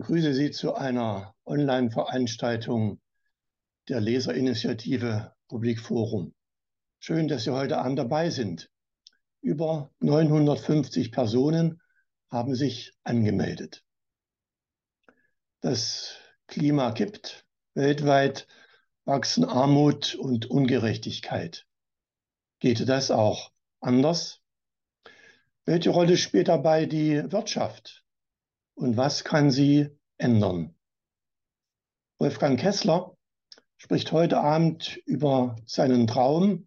begrüße Sie zu einer Online-Veranstaltung der Leserinitiative Publikforum. Schön, dass Sie heute Abend dabei sind. Über 950 Personen haben sich angemeldet. Das Klima kippt. Weltweit wachsen Armut und Ungerechtigkeit. Geht das auch anders? Welche Rolle spielt dabei die Wirtschaft? Und was kann sie ändern? Wolfgang Kessler spricht heute Abend über seinen Traum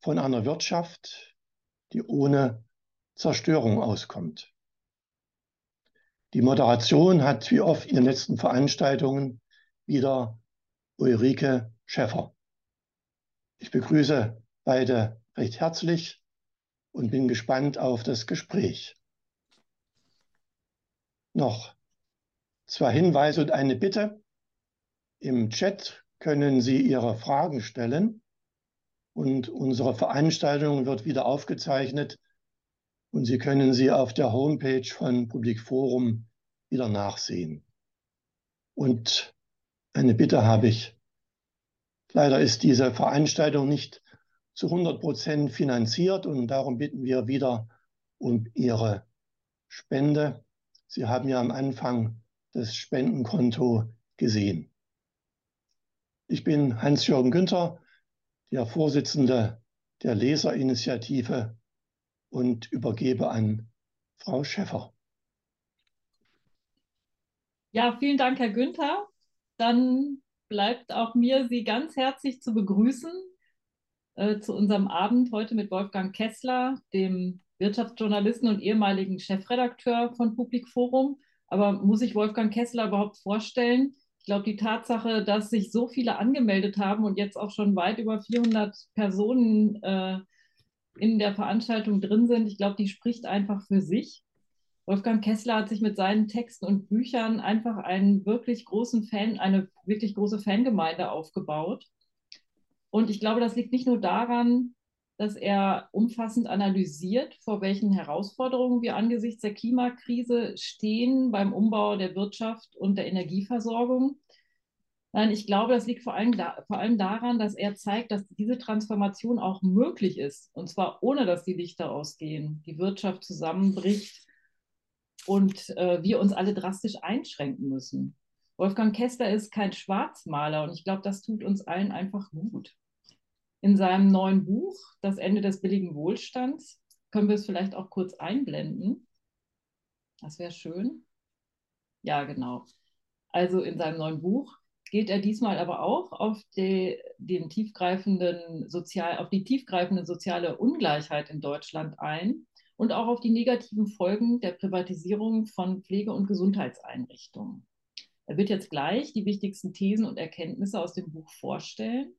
von einer Wirtschaft, die ohne Zerstörung auskommt. Die Moderation hat wie oft in den letzten Veranstaltungen wieder Ulrike Schäffer. Ich begrüße beide recht herzlich und bin gespannt auf das Gespräch. Noch zwei Hinweise und eine Bitte. Im Chat können Sie Ihre Fragen stellen und unsere Veranstaltung wird wieder aufgezeichnet und Sie können sie auf der Homepage von Publikforum wieder nachsehen. Und eine Bitte habe ich. Leider ist diese Veranstaltung nicht zu 100 Prozent finanziert und darum bitten wir wieder um Ihre Spende. Sie haben ja am Anfang das Spendenkonto gesehen. Ich bin Hans-Jürgen Günther, der Vorsitzende der Leserinitiative und übergebe an Frau Schäffer. Ja, vielen Dank, Herr Günther. Dann bleibt auch mir, Sie ganz herzlich zu begrüßen äh, zu unserem Abend heute mit Wolfgang Kessler, dem Wirtschaftsjournalisten und ehemaligen Chefredakteur von Publikforum. Aber muss ich Wolfgang Kessler überhaupt vorstellen? Ich glaube, die Tatsache, dass sich so viele angemeldet haben und jetzt auch schon weit über 400 Personen äh, in der Veranstaltung drin sind, ich glaube, die spricht einfach für sich. Wolfgang Kessler hat sich mit seinen Texten und Büchern einfach einen wirklich großen Fan, eine wirklich große Fangemeinde aufgebaut. Und ich glaube, das liegt nicht nur daran, dass er umfassend analysiert, vor welchen Herausforderungen wir angesichts der Klimakrise stehen beim Umbau der Wirtschaft und der Energieversorgung, Nein, ich glaube, das liegt vor allem, da, vor allem daran, dass er zeigt, dass diese Transformation auch möglich ist. Und zwar ohne, dass die Lichter ausgehen, die Wirtschaft zusammenbricht und äh, wir uns alle drastisch einschränken müssen. Wolfgang Kester ist kein Schwarzmaler und ich glaube, das tut uns allen einfach gut. In seinem neuen Buch, Das Ende des billigen Wohlstands, können wir es vielleicht auch kurz einblenden. Das wäre schön. Ja, genau. Also in seinem neuen Buch geht er diesmal aber auch auf die, den tiefgreifenden Sozial, auf die tiefgreifende soziale Ungleichheit in Deutschland ein und auch auf die negativen Folgen der Privatisierung von Pflege- und Gesundheitseinrichtungen. Er wird jetzt gleich die wichtigsten Thesen und Erkenntnisse aus dem Buch vorstellen.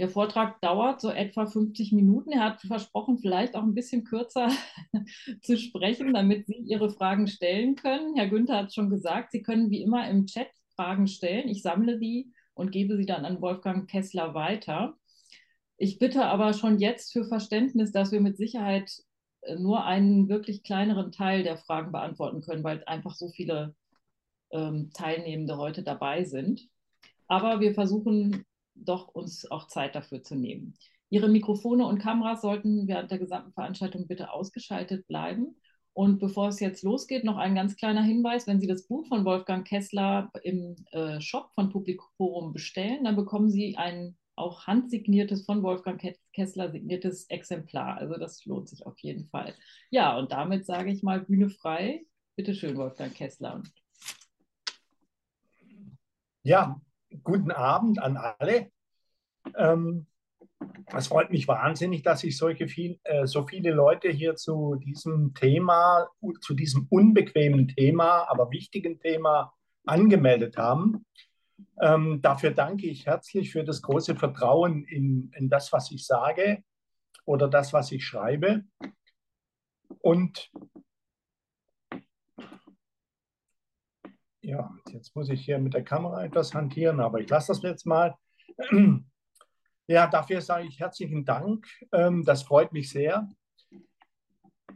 Der Vortrag dauert so etwa 50 Minuten. Er hat versprochen, vielleicht auch ein bisschen kürzer zu sprechen, damit Sie Ihre Fragen stellen können. Herr Günther hat schon gesagt, Sie können wie immer im Chat Fragen stellen. Ich sammle die und gebe sie dann an Wolfgang Kessler weiter. Ich bitte aber schon jetzt für Verständnis, dass wir mit Sicherheit äh, nur einen wirklich kleineren Teil der Fragen beantworten können, weil einfach so viele ähm, Teilnehmende heute dabei sind. Aber wir versuchen doch uns auch Zeit dafür zu nehmen. Ihre Mikrofone und Kameras sollten während der gesamten Veranstaltung bitte ausgeschaltet bleiben. Und bevor es jetzt losgeht, noch ein ganz kleiner Hinweis. Wenn Sie das Buch von Wolfgang Kessler im äh, Shop von Publikum bestellen, dann bekommen Sie ein auch handsigniertes, von Wolfgang Kessler signiertes Exemplar. Also das lohnt sich auf jeden Fall. Ja, und damit sage ich mal Bühne frei. Bitte schön, Wolfgang Kessler. Ja, guten Abend an alle. Ähm, es freut mich wahnsinnig, dass sich solche viel, äh, so viele Leute hier zu diesem Thema, zu diesem unbequemen Thema, aber wichtigen Thema angemeldet haben. Ähm, dafür danke ich herzlich für das große Vertrauen in, in das, was ich sage oder das, was ich schreibe. Und ja, jetzt muss ich hier mit der Kamera etwas hantieren, aber ich lasse das jetzt mal. Ja, dafür sage ich herzlichen Dank. Ähm, das freut mich sehr.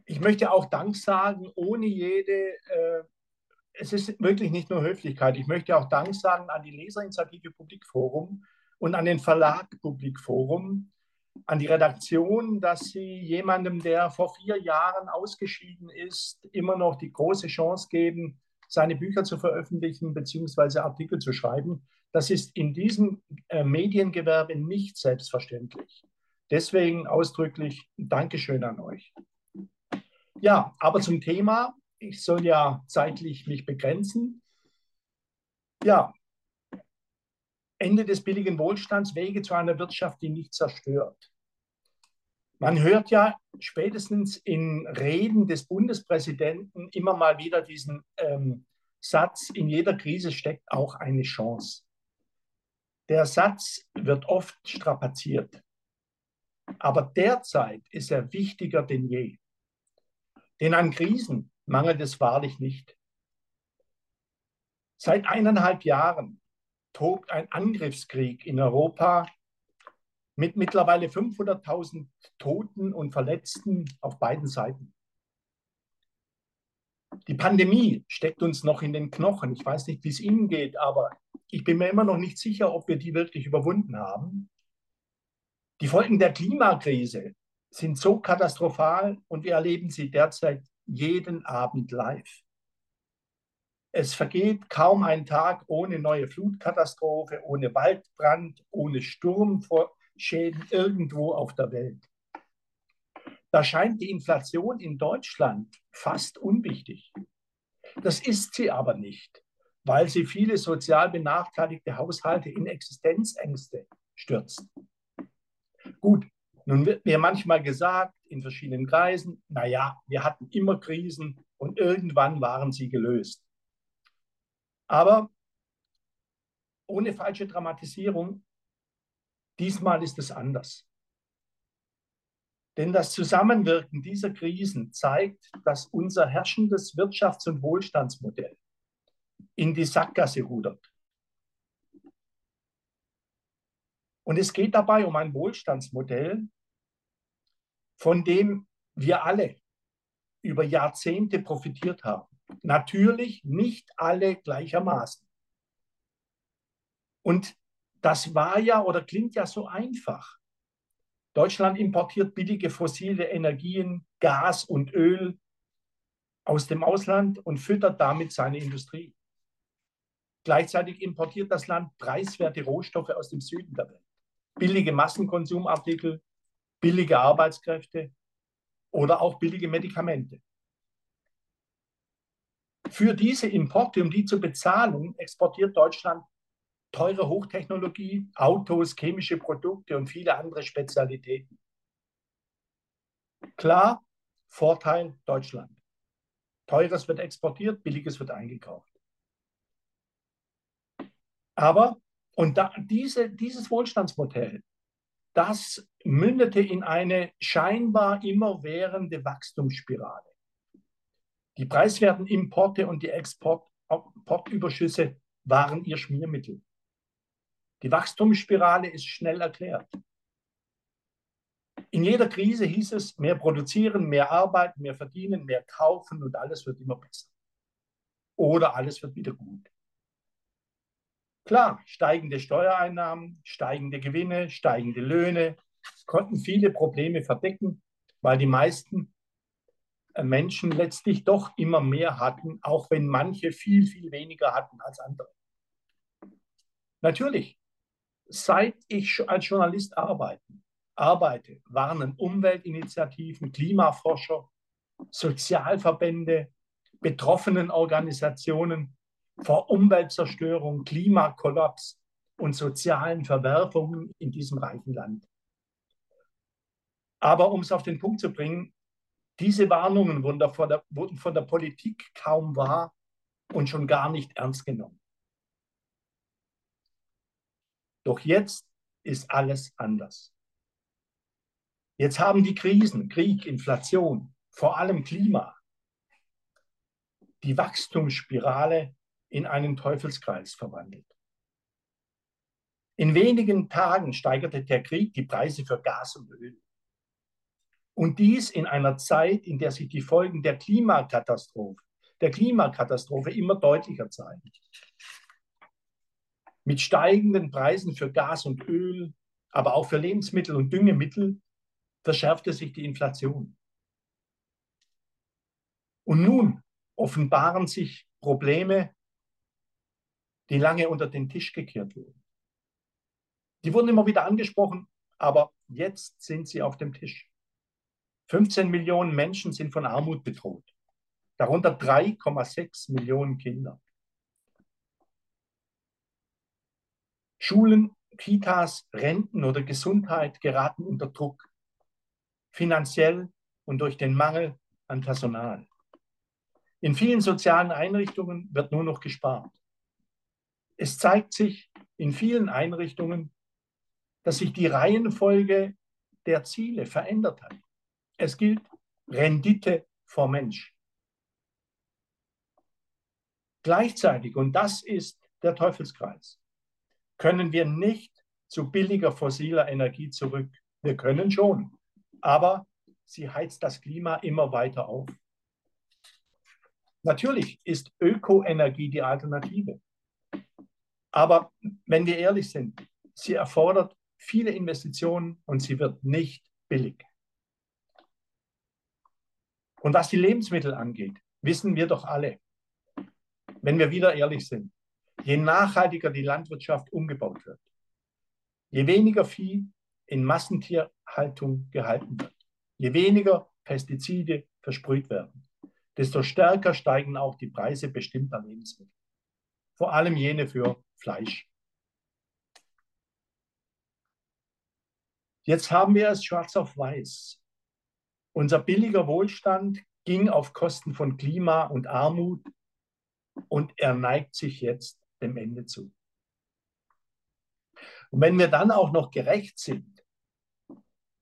Ich möchte auch Dank sagen, ohne jede äh, es ist wirklich nicht nur Höflichkeit. Ich möchte auch Dank sagen an die Leserinitiative Publikforum und an den Verlag Publikforum, an die Redaktion, dass sie jemandem, der vor vier Jahren ausgeschieden ist, immer noch die große Chance geben, seine Bücher zu veröffentlichen bzw. Artikel zu schreiben. Das ist in diesem äh, Mediengewerbe nicht selbstverständlich. Deswegen ausdrücklich Dankeschön an euch. Ja, aber zum Thema, ich soll ja zeitlich mich begrenzen. Ja, Ende des billigen Wohlstands, Wege zu einer Wirtschaft, die nicht zerstört. Man hört ja spätestens in Reden des Bundespräsidenten immer mal wieder diesen ähm, Satz, in jeder Krise steckt auch eine Chance. Der Satz wird oft strapaziert, aber derzeit ist er wichtiger denn je. Denn an Krisen mangelt es wahrlich nicht. Seit eineinhalb Jahren tobt ein Angriffskrieg in Europa mit mittlerweile 500.000 Toten und Verletzten auf beiden Seiten. Die Pandemie steckt uns noch in den Knochen. Ich weiß nicht, wie es Ihnen geht, aber ich bin mir immer noch nicht sicher, ob wir die wirklich überwunden haben. Die Folgen der Klimakrise sind so katastrophal und wir erleben sie derzeit jeden Abend live. Es vergeht kaum ein Tag ohne neue Flutkatastrophe, ohne Waldbrand, ohne Sturmschäden irgendwo auf der Welt. Da scheint die Inflation in Deutschland fast unwichtig. Das ist sie aber nicht, weil sie viele sozial benachteiligte Haushalte in Existenzängste stürzt. Gut, nun wird mir manchmal gesagt in verschiedenen Kreisen, naja, wir hatten immer Krisen und irgendwann waren sie gelöst. Aber ohne falsche Dramatisierung, diesmal ist es anders. Denn das Zusammenwirken dieser Krisen zeigt, dass unser herrschendes Wirtschafts- und Wohlstandsmodell in die Sackgasse rudert. Und es geht dabei um ein Wohlstandsmodell, von dem wir alle über Jahrzehnte profitiert haben. Natürlich nicht alle gleichermaßen. Und das war ja oder klingt ja so einfach. Deutschland importiert billige fossile Energien, Gas und Öl aus dem Ausland und füttert damit seine Industrie. Gleichzeitig importiert das Land preiswerte Rohstoffe aus dem Süden der Welt. Billige Massenkonsumartikel, billige Arbeitskräfte oder auch billige Medikamente. Für diese Importe, um die zu bezahlen, exportiert Deutschland teure Hochtechnologie, Autos, chemische Produkte und viele andere Spezialitäten. Klar, Vorteil Deutschland. Teures wird exportiert, billiges wird eingekauft. Aber, und da, diese, dieses Wohlstandsmodell, das mündete in eine scheinbar immerwährende Wachstumsspirale. Die preiswerten Importe und die Exportüberschüsse waren ihr Schmiermittel. Die Wachstumsspirale ist schnell erklärt. In jeder Krise hieß es, mehr produzieren, mehr arbeiten, mehr verdienen, mehr kaufen und alles wird immer besser. Oder alles wird wieder gut. Klar, steigende Steuereinnahmen, steigende Gewinne, steigende Löhne konnten viele Probleme verdecken, weil die meisten äh, Menschen letztlich doch immer mehr hatten, auch wenn manche viel, viel weniger hatten als andere. Natürlich, seit ich als Journalist arbeiten, arbeite, warnen Umweltinitiativen, Klimaforscher, Sozialverbände, betroffenen Organisationen vor Umweltzerstörung, Klimakollaps und sozialen Verwerfungen in diesem reichen Land. Aber um es auf den Punkt zu bringen, diese Warnungen wurden, der, wurden von der Politik kaum wahr und schon gar nicht ernst genommen. Doch jetzt ist alles anders. Jetzt haben die Krisen, Krieg, Inflation, vor allem Klima, die Wachstumsspirale in einen Teufelskreis verwandelt. In wenigen Tagen steigerte der Krieg die Preise für Gas und Öl. Und dies in einer Zeit, in der sich die Folgen der Klimakatastrophe der Klimakatastrophe immer deutlicher zeigen. Mit steigenden Preisen für Gas und Öl, aber auch für Lebensmittel und Düngemittel verschärfte sich die Inflation. Und nun offenbaren sich Probleme, die lange unter den Tisch gekehrt wurden. Die wurden immer wieder angesprochen, aber jetzt sind sie auf dem Tisch. 15 Millionen Menschen sind von Armut bedroht, darunter 3,6 Millionen Kinder. Schulen, Kitas, Renten oder Gesundheit geraten unter Druck, finanziell und durch den Mangel an Personal. In vielen sozialen Einrichtungen wird nur noch gespart. Es zeigt sich in vielen Einrichtungen, dass sich die Reihenfolge der Ziele verändert hat. Es gilt Rendite vor Mensch. Gleichzeitig, und das ist der Teufelskreis, können wir nicht zu billiger fossiler Energie zurück. Wir können schon, aber sie heizt das Klima immer weiter auf. Natürlich ist Ökoenergie die Alternative. Aber wenn wir ehrlich sind, sie erfordert viele Investitionen und sie wird nicht billig. Und was die Lebensmittel angeht, wissen wir doch alle, wenn wir wieder ehrlich sind, je nachhaltiger die Landwirtschaft umgebaut wird, je weniger Vieh in Massentierhaltung gehalten wird, je weniger Pestizide versprüht werden, desto stärker steigen auch die Preise bestimmter Lebensmittel. Vor allem jene für Fleisch. Jetzt haben wir es schwarz auf weiß. Unser billiger Wohlstand ging auf Kosten von Klima und Armut und er neigt sich jetzt dem Ende zu. Und wenn wir dann auch noch gerecht sind,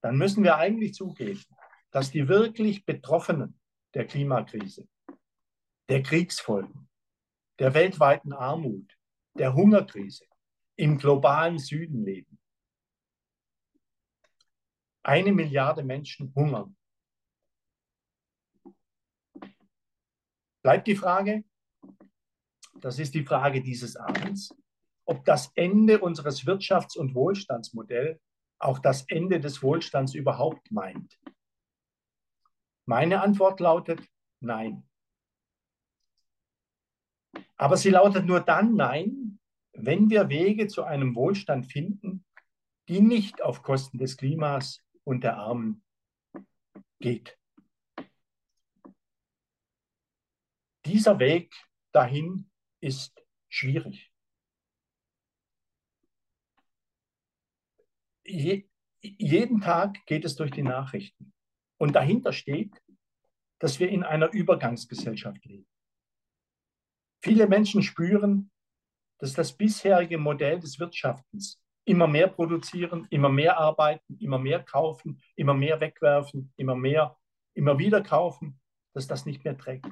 dann müssen wir eigentlich zugeben, dass die wirklich Betroffenen der Klimakrise, der Kriegsfolgen, der weltweiten Armut, der Hungerkrise im globalen Süden leben. Eine Milliarde Menschen hungern. Bleibt die Frage, das ist die Frage dieses Abends, ob das Ende unseres Wirtschafts- und Wohlstandsmodells auch das Ende des Wohlstands überhaupt meint. Meine Antwort lautet nein. Aber sie lautet nur dann nein, wenn wir Wege zu einem Wohlstand finden, die nicht auf Kosten des Klimas und der Armen geht. Dieser Weg dahin ist schwierig. Je, jeden Tag geht es durch die Nachrichten. Und dahinter steht, dass wir in einer Übergangsgesellschaft leben. Viele Menschen spüren, dass das bisherige Modell des Wirtschaftens immer mehr produzieren, immer mehr arbeiten, immer mehr kaufen, immer mehr wegwerfen, immer mehr, immer wieder kaufen, dass das nicht mehr trägt.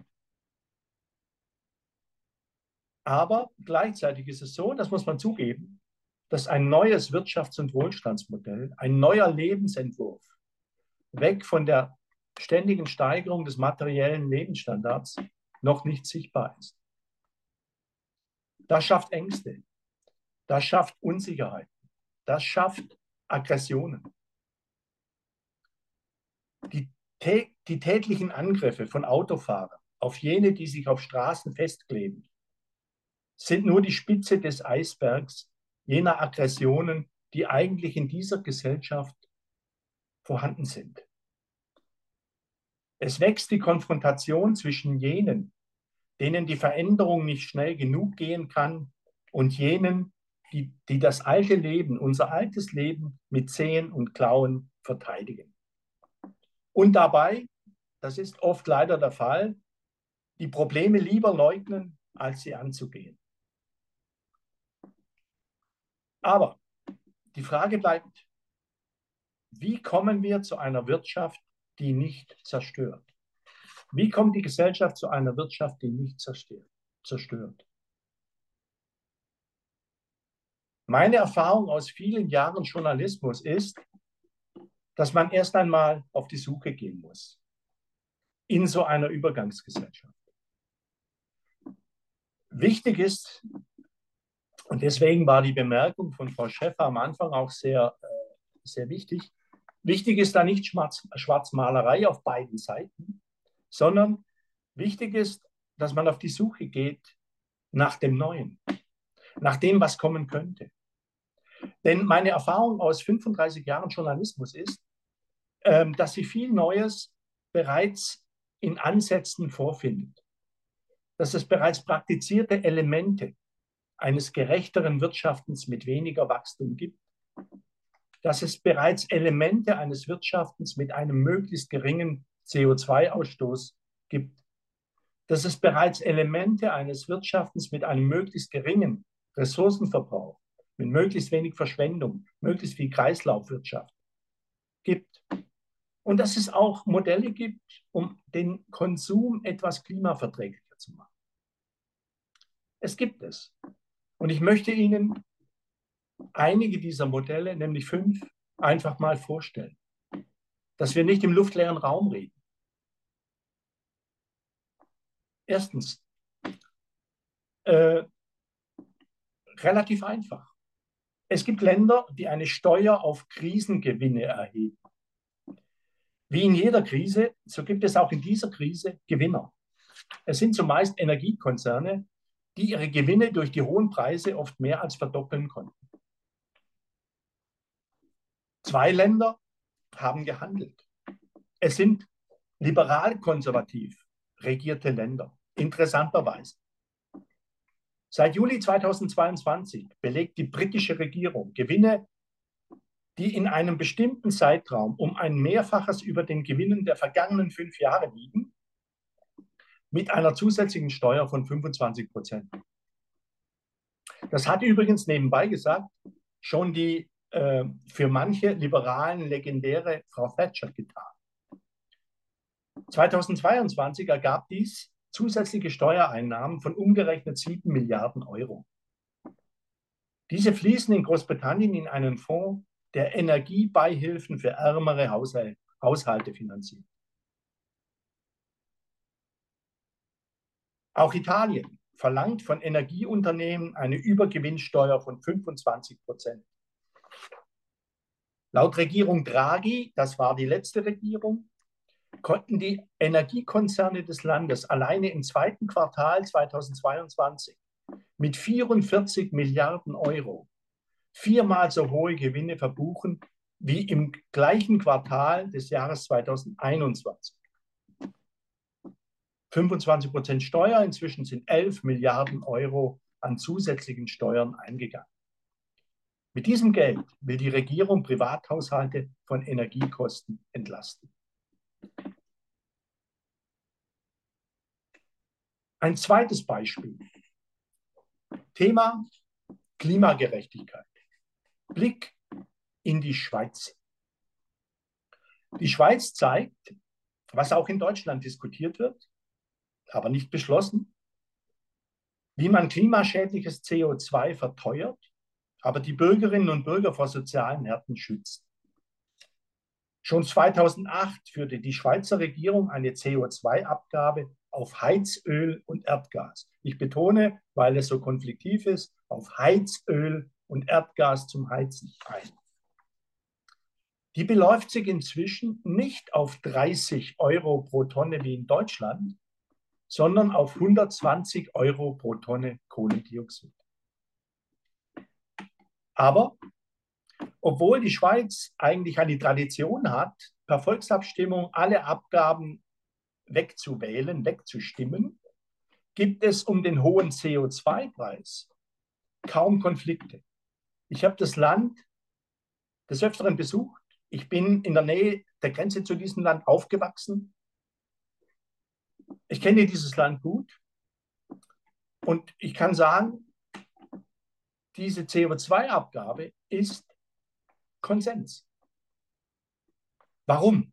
Aber gleichzeitig ist es so, das muss man zugeben, dass ein neues Wirtschafts- und Wohlstandsmodell, ein neuer Lebensentwurf, weg von der ständigen Steigerung des materiellen Lebensstandards, noch nicht sichtbar ist. Das schafft Ängste, das schafft Unsicherheit, das schafft Aggressionen. Die, die täglichen Angriffe von Autofahrern auf jene, die sich auf Straßen festkleben, sind nur die Spitze des Eisbergs jener Aggressionen, die eigentlich in dieser Gesellschaft vorhanden sind. Es wächst die Konfrontation zwischen jenen, denen die Veränderung nicht schnell genug gehen kann, und jenen, die, die das alte Leben, unser altes Leben mit Zehen und Klauen verteidigen. Und dabei, das ist oft leider der Fall, die Probleme lieber leugnen, als sie anzugehen. Aber die Frage bleibt, wie kommen wir zu einer Wirtschaft, die nicht zerstört? Wie kommt die Gesellschaft zu einer Wirtschaft, die nicht zerstört? Meine Erfahrung aus vielen Jahren Journalismus ist, dass man erst einmal auf die Suche gehen muss in so einer Übergangsgesellschaft. wichtig ist, und deswegen war die Bemerkung von Frau Schäffer am Anfang auch sehr, äh, sehr wichtig, wichtig ist da nicht Schwarz, Schwarzmalerei auf beiden Seiten, sondern wichtig ist, dass man auf die Suche geht nach dem Neuen, nach dem, was kommen könnte. Denn meine Erfahrung aus 35 Jahren Journalismus ist, ähm, dass sie viel Neues bereits in Ansätzen vorfindet. Dass es bereits praktizierte Elemente eines gerechteren Wirtschaftens mit weniger Wachstum gibt. Dass es bereits Elemente eines Wirtschaftens mit einem möglichst geringen CO2-Ausstoß gibt. Dass es bereits Elemente eines Wirtschaftens mit einem möglichst geringen Ressourcenverbrauch, mit möglichst wenig Verschwendung, möglichst viel Kreislaufwirtschaft gibt. Und dass es auch Modelle gibt, um den Konsum etwas klimaverträglicher zu machen. Es gibt es. Und ich möchte Ihnen einige dieser Modelle, nämlich fünf, einfach mal vorstellen. Dass wir nicht im luftleeren Raum reden. Erstens, äh, relativ einfach. Es gibt Länder, die eine Steuer auf Krisengewinne erheben. Wie in jeder Krise, so gibt es auch in dieser Krise Gewinner. Es sind zumeist Energiekonzerne, die ihre Gewinne durch die hohen Preise oft mehr als verdoppeln konnten. Zwei Länder haben gehandelt. Es sind liberal-konservativ regierte Länder, interessanterweise. Seit Juli 2022 belegt die britische Regierung Gewinne, die in einem bestimmten Zeitraum um ein Mehrfaches über den Gewinnen der vergangenen fünf Jahre liegen mit einer zusätzlichen Steuer von 25 Prozent. Das hat übrigens nebenbei gesagt schon die äh, für manche Liberalen legendäre Frau Thatcher getan. 2022 ergab dies zusätzliche Steuereinnahmen von umgerechnet 7 Milliarden Euro. Diese fließen in Großbritannien in einen Fonds, der Energiebeihilfen für ärmere Haushalte finanziert. Auch Italien verlangt von Energieunternehmen eine Übergewinnsteuer von 25 Prozent. Laut Regierung Draghi, das war die letzte Regierung, konnten die Energiekonzerne des Landes alleine im zweiten Quartal 2022 mit 44 Milliarden Euro viermal so hohe Gewinne verbuchen wie im gleichen Quartal des Jahres 2021. 25 Prozent Steuer, inzwischen sind 11 Milliarden Euro an zusätzlichen Steuern eingegangen. Mit diesem Geld will die Regierung Privathaushalte von Energiekosten entlasten. Ein zweites Beispiel. Thema Klimagerechtigkeit. Blick in die Schweiz. Die Schweiz zeigt, was auch in Deutschland diskutiert wird, aber nicht beschlossen, wie man klimaschädliches CO2 verteuert, aber die Bürgerinnen und Bürger vor sozialen Härten schützt. Schon 2008 führte die Schweizer Regierung eine CO2-Abgabe auf Heizöl und Erdgas. Ich betone, weil es so konfliktiv ist, auf Heizöl und Erdgas zum Heizen ein. Die beläuft sich inzwischen nicht auf 30 Euro pro Tonne wie in Deutschland, sondern auf 120 Euro pro Tonne Kohlendioxid. Aber obwohl die Schweiz eigentlich eine Tradition hat, per Volksabstimmung alle Abgaben wegzuwählen, wegzustimmen, gibt es um den hohen CO2-Preis kaum Konflikte. Ich habe das Land des Öfteren besucht. Ich bin in der Nähe der Grenze zu diesem Land aufgewachsen. Ich kenne dieses Land gut und ich kann sagen, diese CO2-Abgabe ist Konsens. Warum?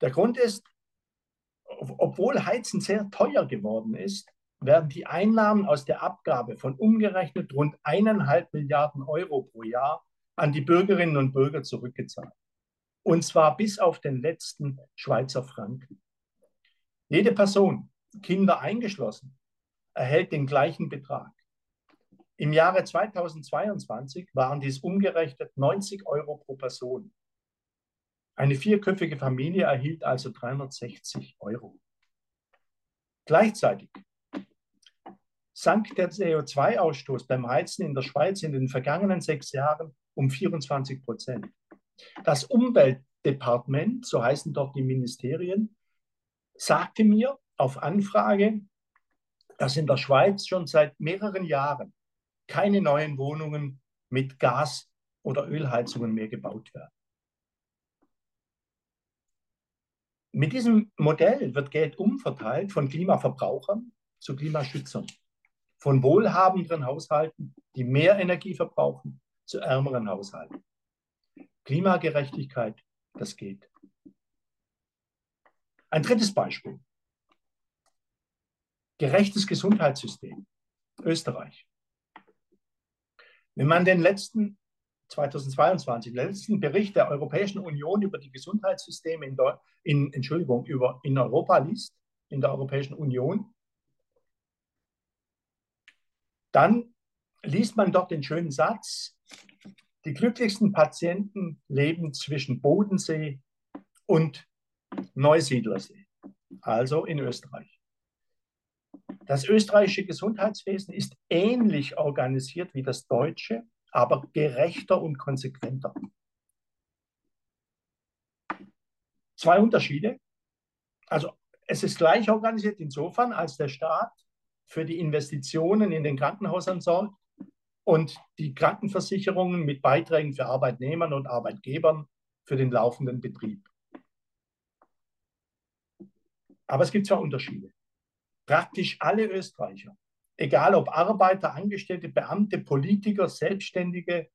Der Grund ist, obwohl Heizen sehr teuer geworden ist, werden die Einnahmen aus der Abgabe von umgerechnet rund eineinhalb Milliarden Euro pro Jahr an die Bürgerinnen und Bürger zurückgezahlt. Und zwar bis auf den letzten Schweizer Franken. Jede Person, Kinder eingeschlossen, erhält den gleichen Betrag. Im Jahre 2022 waren dies umgerechnet 90 Euro pro Person. Eine vierköpfige Familie erhielt also 360 Euro. Gleichzeitig sank der CO2-Ausstoß beim Heizen in der Schweiz in den vergangenen sechs Jahren um 24 Prozent. Das Umweltdepartement, so heißen dort die Ministerien, sagte mir auf Anfrage, dass in der Schweiz schon seit mehreren Jahren keine neuen Wohnungen mit Gas- oder Ölheizungen mehr gebaut werden. Mit diesem Modell wird Geld umverteilt von Klimaverbrauchern zu Klimaschützern, von wohlhabenderen Haushalten, die mehr Energie verbrauchen, zu ärmeren Haushalten. Klimagerechtigkeit, das geht. Ein drittes Beispiel. Gerechtes Gesundheitssystem. Österreich. Wenn man den letzten 2022, letzten Bericht der Europäischen Union über die Gesundheitssysteme in, in, Entschuldigung, über, in Europa liest, in der Europäischen Union, dann liest man dort den schönen Satz, die glücklichsten Patienten leben zwischen Bodensee und Neusiedlersee, also in Österreich. Das österreichische Gesundheitswesen ist ähnlich organisiert wie das deutsche, aber gerechter und konsequenter. Zwei Unterschiede. Also es ist gleich organisiert insofern, als der Staat für die Investitionen in den Krankenhäusern sorgt und die Krankenversicherungen mit Beiträgen für Arbeitnehmern und Arbeitgebern für den laufenden Betrieb. Aber es gibt zwei Unterschiede. Praktisch alle Österreicher, egal ob Arbeiter, Angestellte, Beamte, Politiker, Selbstständige,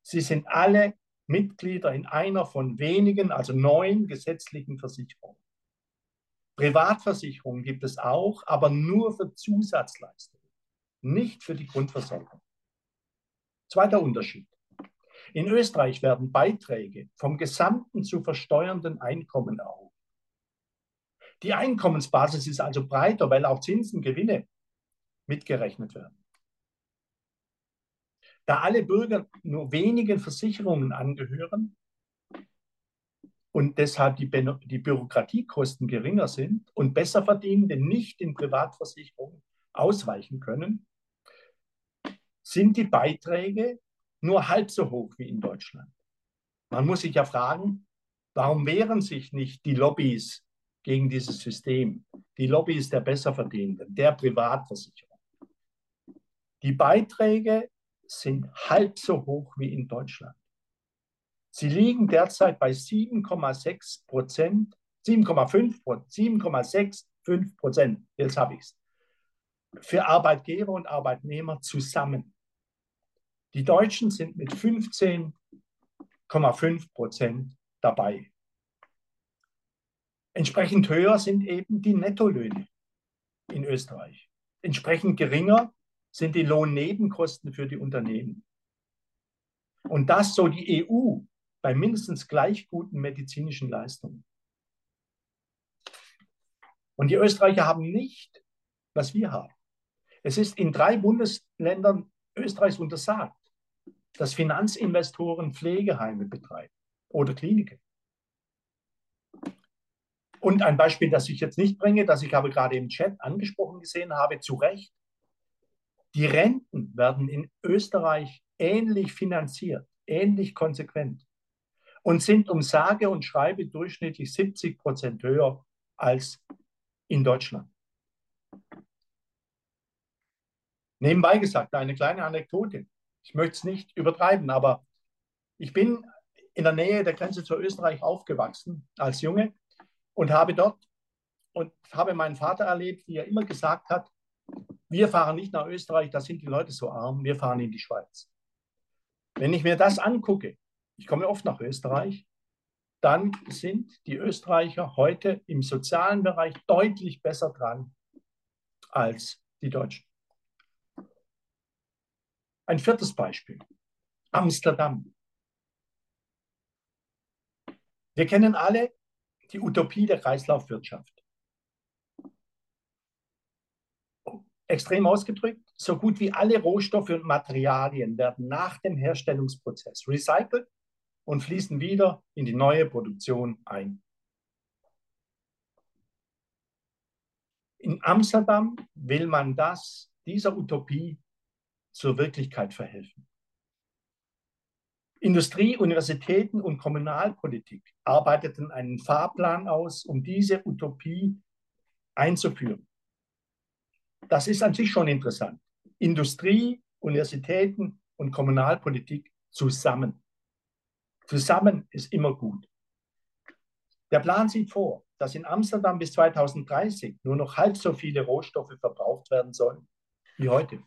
sie sind alle Mitglieder in einer von wenigen, also neun gesetzlichen Versicherungen. Privatversicherungen gibt es auch, aber nur für Zusatzleistungen, nicht für die Grundversorgung. Zweiter Unterschied. In Österreich werden Beiträge vom gesamten zu versteuernden Einkommen erhoben. Die Einkommensbasis ist also breiter, weil auch Zinsen, Gewinne mitgerechnet werden. Da alle Bürger nur wenigen Versicherungen angehören und deshalb die, die Bürokratiekosten geringer sind und besser verdienende nicht in Privatversicherungen ausweichen können, sind die Beiträge nur halb so hoch wie in Deutschland. Man muss sich ja fragen, warum wehren sich nicht die Lobbys gegen dieses System. Die Lobby ist der Besserverdienenden, der Privatversicherung. Die Beiträge sind halb so hoch wie in Deutschland. Sie liegen derzeit bei 7,6 Prozent, 7,5 7,65 Prozent, jetzt habe ich es, für Arbeitgeber und Arbeitnehmer zusammen. Die Deutschen sind mit 15,5 Prozent dabei. Entsprechend höher sind eben die Nettolöhne in Österreich. Entsprechend geringer sind die Lohnnebenkosten für die Unternehmen. Und das so die EU bei mindestens gleich guten medizinischen Leistungen. Und die Österreicher haben nicht, was wir haben. Es ist in drei Bundesländern Österreichs untersagt, dass Finanzinvestoren Pflegeheime betreiben oder Kliniken. Und ein Beispiel, das ich jetzt nicht bringe, das ich aber gerade im Chat angesprochen gesehen habe, zu Recht. Die Renten werden in Österreich ähnlich finanziert, ähnlich konsequent und sind um sage und schreibe durchschnittlich 70 Prozent höher als in Deutschland. Nebenbei gesagt, eine kleine Anekdote. Ich möchte es nicht übertreiben, aber ich bin in der Nähe der Grenze zu Österreich aufgewachsen als Junge und habe dort und habe meinen Vater erlebt, wie er immer gesagt hat, wir fahren nicht nach Österreich, da sind die Leute so arm, wir fahren in die Schweiz. Wenn ich mir das angucke, ich komme oft nach Österreich, dann sind die Österreicher heute im sozialen Bereich deutlich besser dran als die Deutschen. Ein viertes Beispiel. Amsterdam. Wir kennen alle die Utopie der Kreislaufwirtschaft. Extrem ausgedrückt, so gut wie alle Rohstoffe und Materialien werden nach dem Herstellungsprozess recycelt und fließen wieder in die neue Produktion ein. In Amsterdam will man das, dieser Utopie zur Wirklichkeit verhelfen. Industrie, Universitäten und Kommunalpolitik arbeiteten einen Fahrplan aus, um diese Utopie einzuführen. Das ist an sich schon interessant. Industrie, Universitäten und Kommunalpolitik zusammen. Zusammen ist immer gut. Der Plan sieht vor, dass in Amsterdam bis 2030 nur noch halb so viele Rohstoffe verbraucht werden sollen wie heute.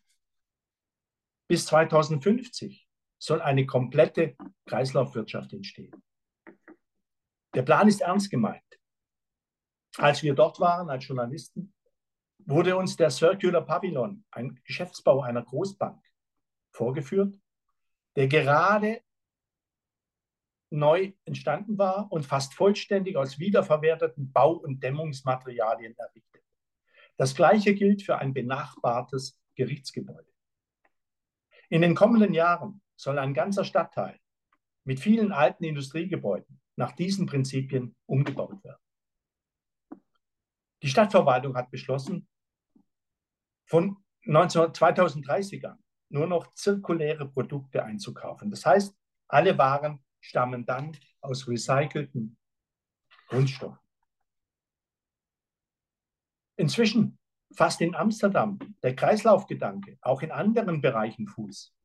Bis 2050 soll eine komplette Kreislaufwirtschaft entstehen. Der Plan ist ernst gemeint. Als wir dort waren als Journalisten, wurde uns der Circular Pavilion, ein Geschäftsbau einer Großbank, vorgeführt, der gerade neu entstanden war und fast vollständig aus wiederverwerteten Bau- und Dämmungsmaterialien errichtet. Das gleiche gilt für ein benachbartes Gerichtsgebäude. In den kommenden Jahren soll ein ganzer Stadtteil mit vielen alten Industriegebäuden nach diesen Prinzipien umgebaut werden. Die Stadtverwaltung hat beschlossen, von 19, 2030 an nur noch zirkuläre Produkte einzukaufen. Das heißt, alle Waren stammen dann aus recycelten Grundstoffen. Inzwischen fasst in Amsterdam der Kreislaufgedanke auch in anderen Bereichen Fuß.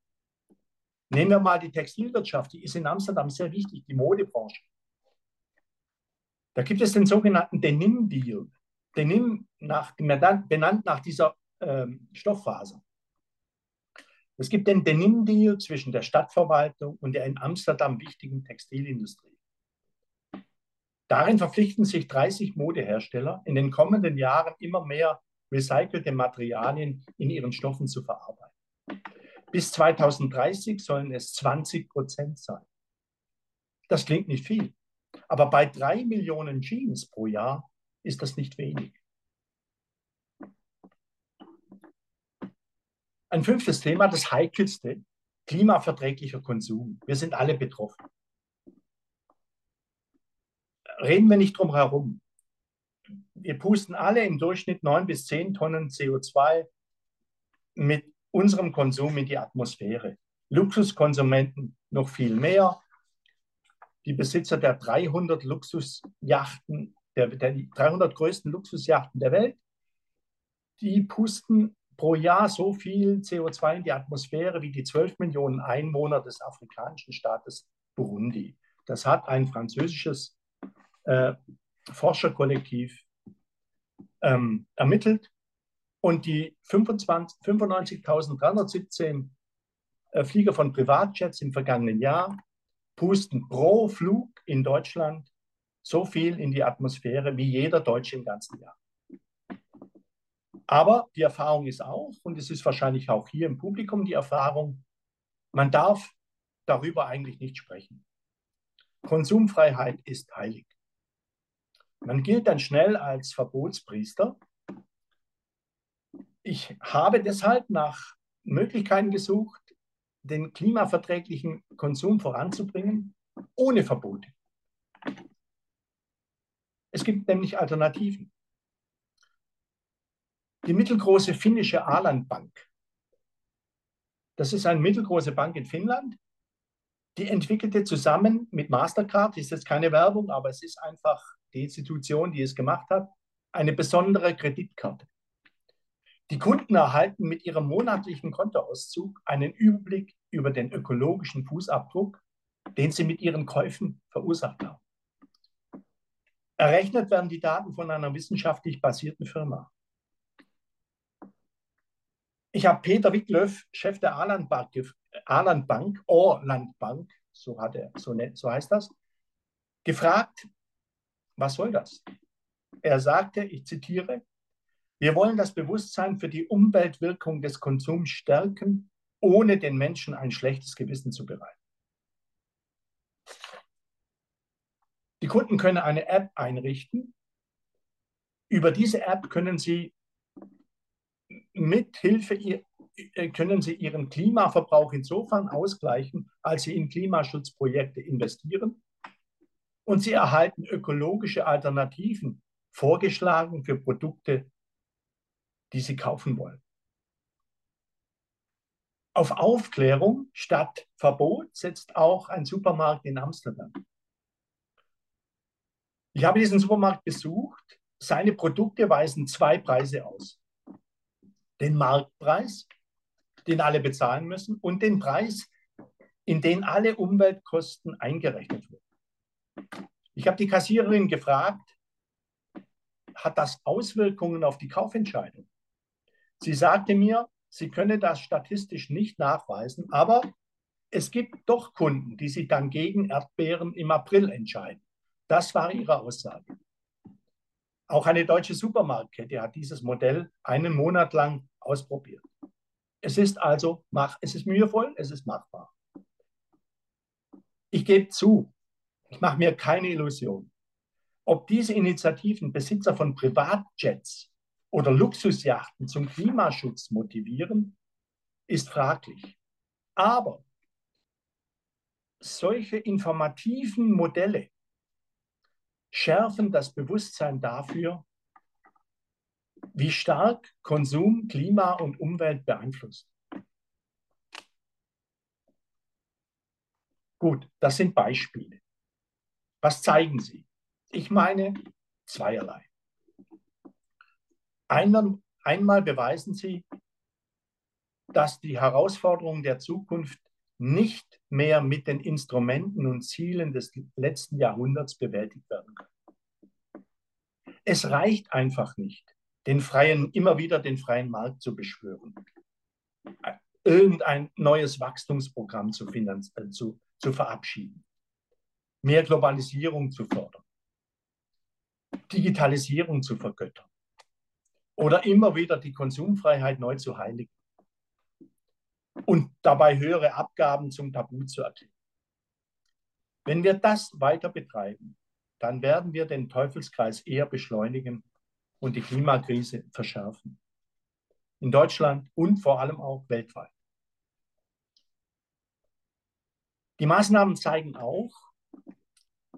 Nehmen wir mal die Textilwirtschaft, die ist in Amsterdam sehr wichtig, die Modebranche. Da gibt es den sogenannten Denim Deal. Denim nach, benannt nach dieser ähm, Stofffaser. Es gibt den Denim Deal zwischen der Stadtverwaltung und der in Amsterdam wichtigen Textilindustrie. Darin verpflichten sich 30 Modehersteller, in den kommenden Jahren immer mehr recycelte Materialien in ihren Stoffen zu verarbeiten. Bis 2030 sollen es 20 Prozent sein. Das klingt nicht viel, aber bei drei Millionen Jeans pro Jahr ist das nicht wenig. Ein fünftes Thema, das heikelste, klimaverträglicher Konsum. Wir sind alle betroffen. Reden wir nicht drum herum. Wir pusten alle im Durchschnitt neun bis zehn Tonnen CO2 mit unserem Konsum in die Atmosphäre. Luxuskonsumenten noch viel mehr. Die Besitzer der 300 Luxusjachten, der, der 300 größten Luxusjachten der Welt, die pusten pro Jahr so viel CO2 in die Atmosphäre wie die 12 Millionen Einwohner des afrikanischen Staates Burundi. Das hat ein französisches äh, Forscherkollektiv ähm, ermittelt. Und die 95.317 äh, Flieger von Privatjets im vergangenen Jahr pusten pro Flug in Deutschland so viel in die Atmosphäre wie jeder Deutsche im ganzen Jahr. Aber die Erfahrung ist auch, und es ist wahrscheinlich auch hier im Publikum die Erfahrung, man darf darüber eigentlich nicht sprechen. Konsumfreiheit ist heilig. Man gilt dann schnell als Verbotspriester ich habe deshalb nach Möglichkeiten gesucht, den klimaverträglichen Konsum voranzubringen, ohne Verbote. Es gibt nämlich Alternativen. Die mittelgroße finnische Aland Bank, das ist eine mittelgroße Bank in Finnland, die entwickelte zusammen mit Mastercard, ist jetzt keine Werbung, aber es ist einfach die Institution, die es gemacht hat, eine besondere Kreditkarte. Die Kunden erhalten mit ihrem monatlichen Kontoauszug einen Überblick über den ökologischen Fußabdruck, den sie mit ihren Käufen verursacht haben. Errechnet werden die Daten von einer wissenschaftlich basierten Firma. Ich habe Peter Wicklöff, Chef der Arland Bank, Orland Bank, so, hat er, so, so heißt das, gefragt, was soll das? Er sagte, ich zitiere, wir wollen das Bewusstsein für die Umweltwirkung des Konsums stärken, ohne den Menschen ein schlechtes Gewissen zu bereiten. Die Kunden können eine App einrichten. Über diese App können sie mit Hilfe äh, können sie ihren Klimaverbrauch insofern ausgleichen, als sie in Klimaschutzprojekte investieren und sie erhalten ökologische Alternativen vorgeschlagen für Produkte, die sie kaufen wollen. Auf Aufklärung statt Verbot setzt auch ein Supermarkt in Amsterdam. Ich habe diesen Supermarkt besucht. Seine Produkte weisen zwei Preise aus. Den Marktpreis, den alle bezahlen müssen, und den Preis, in den alle Umweltkosten eingerechnet wurden. Ich habe die Kassiererin gefragt, hat das Auswirkungen auf die Kaufentscheidung? Sie sagte mir, sie könne das statistisch nicht nachweisen, aber es gibt doch Kunden, die sich dann gegen Erdbeeren im April entscheiden. Das war ihre Aussage. Auch eine deutsche Supermarktkette hat dieses Modell einen Monat lang ausprobiert. Es ist also mach, es ist mühevoll, es ist machbar. Ich gebe zu, ich mache mir keine Illusion. Ob diese Initiativen Besitzer von Privatjets oder Luxusjachten zum Klimaschutz motivieren, ist fraglich. Aber solche informativen Modelle schärfen das Bewusstsein dafür, wie stark Konsum Klima und Umwelt beeinflusst. Gut, das sind Beispiele. Was zeigen sie? Ich meine zweierlei. Einmal, einmal beweisen sie, dass die Herausforderungen der Zukunft nicht mehr mit den Instrumenten und Zielen des letzten Jahrhunderts bewältigt werden können. Es reicht einfach nicht, den freien, immer wieder den freien Markt zu beschwören, irgendein neues Wachstumsprogramm zu, äh, zu, zu verabschieden, mehr Globalisierung zu fördern, Digitalisierung zu vergöttern oder immer wieder die Konsumfreiheit neu zu heiligen und dabei höhere Abgaben zum Tabu zu erklären. Wenn wir das weiter betreiben, dann werden wir den Teufelskreis eher beschleunigen und die Klimakrise verschärfen. In Deutschland und vor allem auch weltweit. Die Maßnahmen zeigen auch,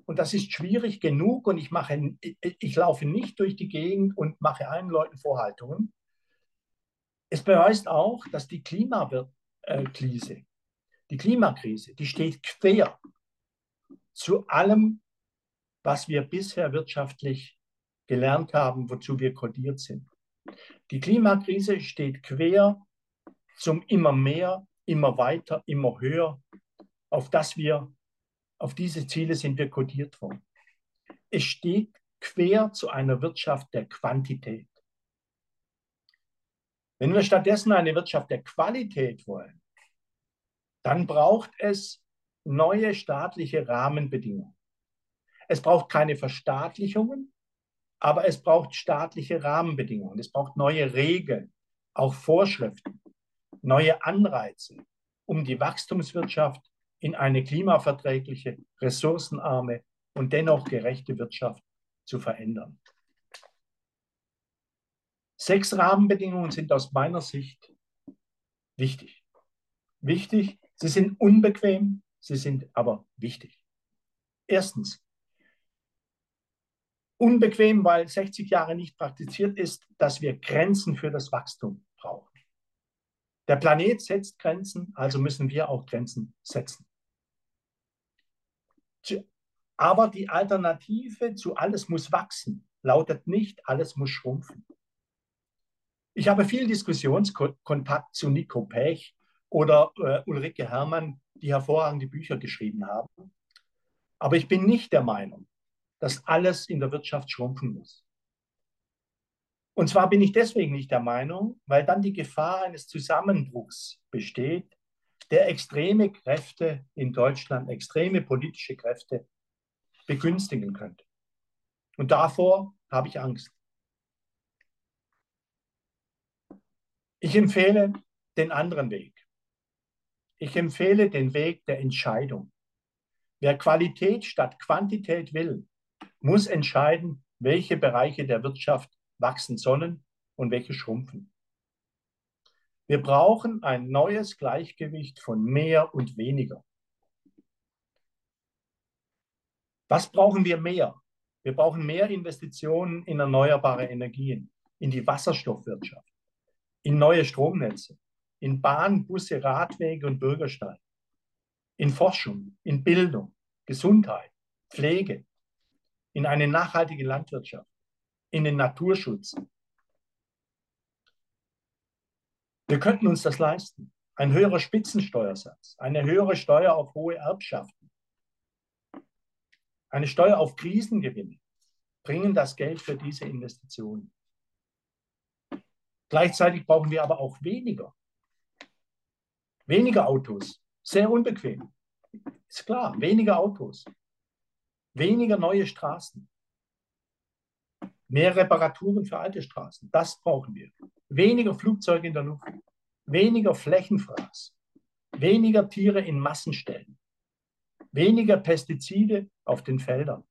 und das ist schwierig genug und ich, mache, ich laufe nicht durch die Gegend und mache allen Leuten Vorhaltungen. Es beweist auch, dass die Klimakrise, die Klimakrise, die steht quer zu allem, was wir bisher wirtschaftlich gelernt haben, wozu wir kodiert sind. Die Klimakrise steht quer zum immer mehr, immer weiter, immer höher, auf das wir auf diese Ziele sind wir kodiert worden. Es steht quer zu einer Wirtschaft der Quantität. Wenn wir stattdessen eine Wirtschaft der Qualität wollen, dann braucht es neue staatliche Rahmenbedingungen. Es braucht keine Verstaatlichungen, aber es braucht staatliche Rahmenbedingungen. Es braucht neue Regeln, auch Vorschriften, neue Anreize, um die Wachstumswirtschaft in eine klimaverträgliche, ressourcenarme und dennoch gerechte Wirtschaft zu verändern. Sechs Rahmenbedingungen sind aus meiner Sicht wichtig. Wichtig, sie sind unbequem, sie sind aber wichtig. Erstens, unbequem, weil 60 Jahre nicht praktiziert ist, dass wir Grenzen für das Wachstum brauchen. Der Planet setzt Grenzen, also müssen wir auch Grenzen setzen. Aber die Alternative zu alles muss wachsen lautet nicht, alles muss schrumpfen. Ich habe viel Diskussionskontakt zu Nico Pech oder äh, Ulrike Herrmann, die hervorragende Bücher geschrieben haben. Aber ich bin nicht der Meinung, dass alles in der Wirtschaft schrumpfen muss. Und zwar bin ich deswegen nicht der Meinung, weil dann die Gefahr eines Zusammenbruchs besteht, der extreme Kräfte in Deutschland, extreme politische Kräfte begünstigen könnte. Und davor habe ich Angst. Ich empfehle den anderen Weg. Ich empfehle den Weg der Entscheidung. Wer Qualität statt Quantität will, muss entscheiden, welche Bereiche der Wirtschaft wachsen sollen und welche schrumpfen. Wir brauchen ein neues Gleichgewicht von mehr und weniger. Was brauchen wir mehr? Wir brauchen mehr Investitionen in erneuerbare Energien, in die Wasserstoffwirtschaft, in neue Stromnetze, in Bahn, Busse, Radwege und Bürgersteige, in Forschung, in Bildung, Gesundheit, Pflege, in eine nachhaltige Landwirtschaft, in den Naturschutz. Wir könnten uns das leisten. Ein höherer Spitzensteuersatz, eine höhere Steuer auf hohe Erbschaften, eine Steuer auf Krisengewinne bringen das Geld für diese Investitionen. Gleichzeitig brauchen wir aber auch weniger. Weniger Autos, sehr unbequem. Ist klar, weniger Autos, weniger neue Straßen, mehr Reparaturen für alte Straßen, das brauchen wir. Weniger Flugzeuge in der Luft, weniger Flächenfraß, weniger Tiere in Massenstellen, weniger Pestizide auf den Feldern.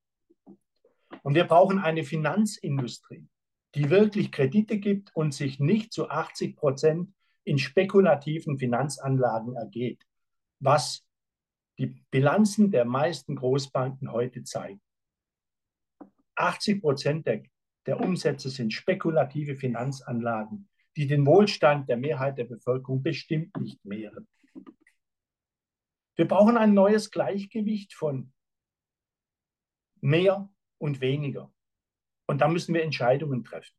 Und wir brauchen eine Finanzindustrie, die wirklich Kredite gibt und sich nicht zu 80 Prozent in spekulativen Finanzanlagen ergeht, was die Bilanzen der meisten Großbanken heute zeigen. 80 Prozent der, der Umsätze sind spekulative Finanzanlagen, die den Wohlstand der Mehrheit der Bevölkerung bestimmt nicht mehren. Wir brauchen ein neues Gleichgewicht von mehr und weniger. Und da müssen wir Entscheidungen treffen.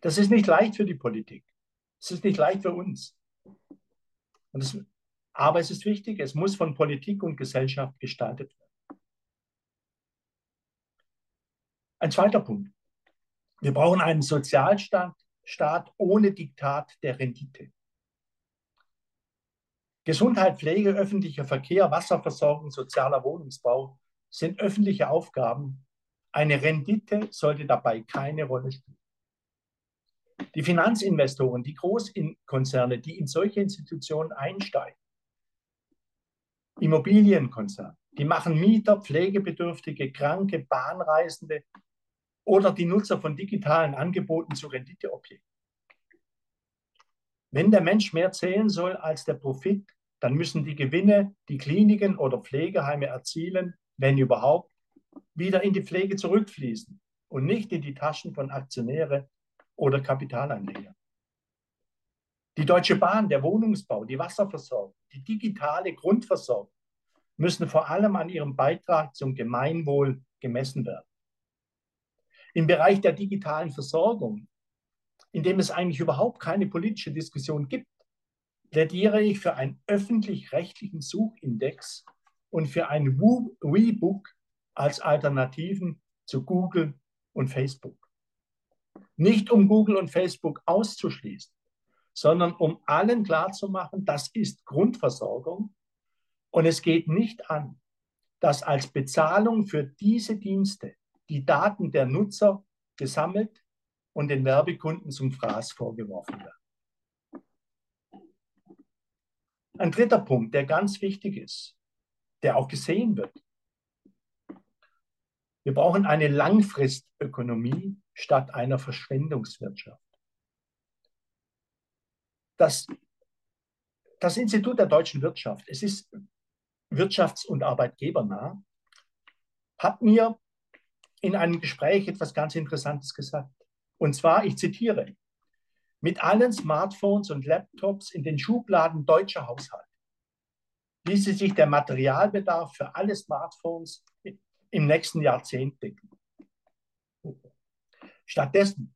Das ist nicht leicht für die Politik. Es ist nicht leicht für uns. Das, aber es ist wichtig, es muss von Politik und Gesellschaft gestaltet werden. Ein zweiter Punkt. Wir brauchen einen Sozialstaat Staat ohne Diktat der Rendite. Gesundheit, Pflege, öffentlicher Verkehr, Wasserversorgung, sozialer Wohnungsbau sind öffentliche Aufgaben. Eine Rendite sollte dabei keine Rolle spielen. Die Finanzinvestoren, die Großkonzerne, die in solche Institutionen einsteigen, Immobilienkonzerne, die machen Mieter, Pflegebedürftige, Kranke, Bahnreisende oder die Nutzer von digitalen Angeboten zu Renditeobjekten. Wenn der Mensch mehr zählen soll als der Profit, dann müssen die Gewinne, die Kliniken oder Pflegeheime erzielen, wenn überhaupt, wieder in die Pflege zurückfließen und nicht in die Taschen von Aktionäre oder Kapitalanleger. Die Deutsche Bahn, der Wohnungsbau, die Wasserversorgung, die digitale Grundversorgung müssen vor allem an ihrem Beitrag zum Gemeinwohl gemessen werden. Im Bereich der digitalen Versorgung, in dem es eigentlich überhaupt keine politische Diskussion gibt, plädiere ich für einen öffentlich-rechtlichen Suchindex und für ein WeBook als Alternativen zu Google und Facebook. Nicht um Google und Facebook auszuschließen, sondern um allen klarzumachen, das ist Grundversorgung und es geht nicht an, dass als Bezahlung für diese Dienste die Daten der Nutzer gesammelt und den Werbekunden zum Fraß vorgeworfen werden. Ein dritter Punkt, der ganz wichtig ist, der auch gesehen wird. Wir brauchen eine Langfristökonomie statt einer Verschwendungswirtschaft. Das, das Institut der deutschen Wirtschaft, es ist wirtschafts- und arbeitgebernah, hat mir in einem Gespräch etwas ganz Interessantes gesagt. Und zwar, ich zitiere, mit allen Smartphones und Laptops in den Schubladen deutscher Haushalte ließe sich der Materialbedarf für alle Smartphones im nächsten Jahrzehnt decken. Stattdessen,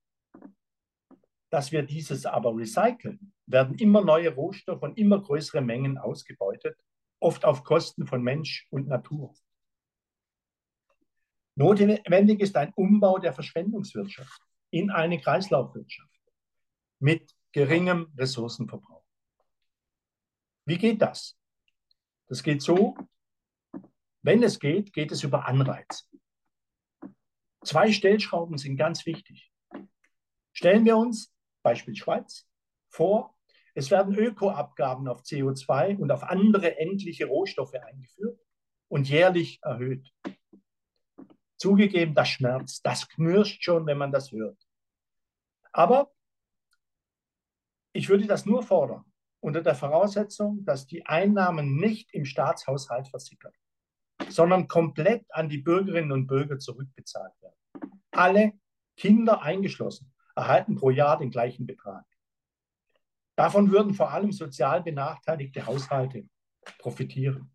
dass wir dieses aber recyceln, werden immer neue Rohstoffe und immer größere Mengen ausgebeutet, oft auf Kosten von Mensch und Natur. Notwendig ist ein Umbau der Verschwendungswirtschaft in eine Kreislaufwirtschaft mit geringem Ressourcenverbrauch. Wie geht das? Das geht so, wenn es geht, geht es über Anreize. Zwei Stellschrauben sind ganz wichtig. Stellen wir uns, Beispiel Schweiz, vor, es werden Ökoabgaben auf CO2 und auf andere endliche Rohstoffe eingeführt und jährlich erhöht. Zugegeben, das schmerzt, das knirscht schon, wenn man das hört. Aber ich würde das nur fordern, unter der Voraussetzung, dass die Einnahmen nicht im Staatshaushalt versickern, sondern komplett an die Bürgerinnen und Bürger zurückbezahlt werden. Alle Kinder eingeschlossen erhalten pro Jahr den gleichen Betrag. Davon würden vor allem sozial benachteiligte Haushalte profitieren.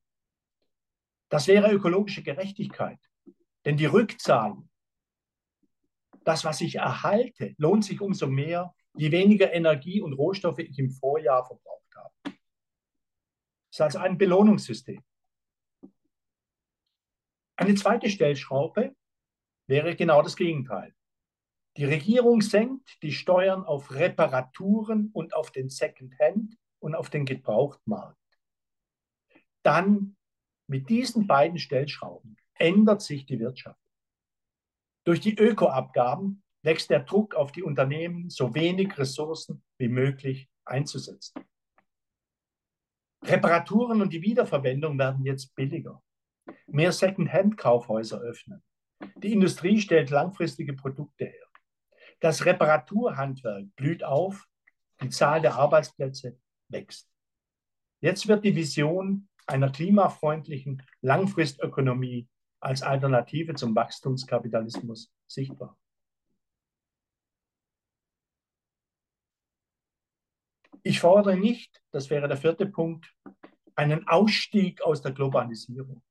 Das wäre ökologische Gerechtigkeit, denn die Rückzahlung, das, was ich erhalte, lohnt sich umso mehr, je weniger Energie und Rohstoffe ich im Vorjahr verbraucht habe. Das ist also ein Belohnungssystem. Eine zweite Stellschraube wäre genau das Gegenteil. Die Regierung senkt die Steuern auf Reparaturen und auf den Secondhand und auf den Gebrauchtmarkt. Dann mit diesen beiden Stellschrauben ändert sich die Wirtschaft. Durch die Ökoabgaben wächst der Druck auf die Unternehmen, so wenig Ressourcen wie möglich einzusetzen. Reparaturen und die Wiederverwendung werden jetzt billiger. Mehr Second-Hand-Kaufhäuser öffnen. Die Industrie stellt langfristige Produkte her. Das Reparaturhandwerk blüht auf, die Zahl der Arbeitsplätze wächst. Jetzt wird die Vision einer klimafreundlichen Langfristökonomie als Alternative zum Wachstumskapitalismus sichtbar. Ich fordere nicht, das wäre der vierte Punkt, einen Ausstieg aus der Globalisierung.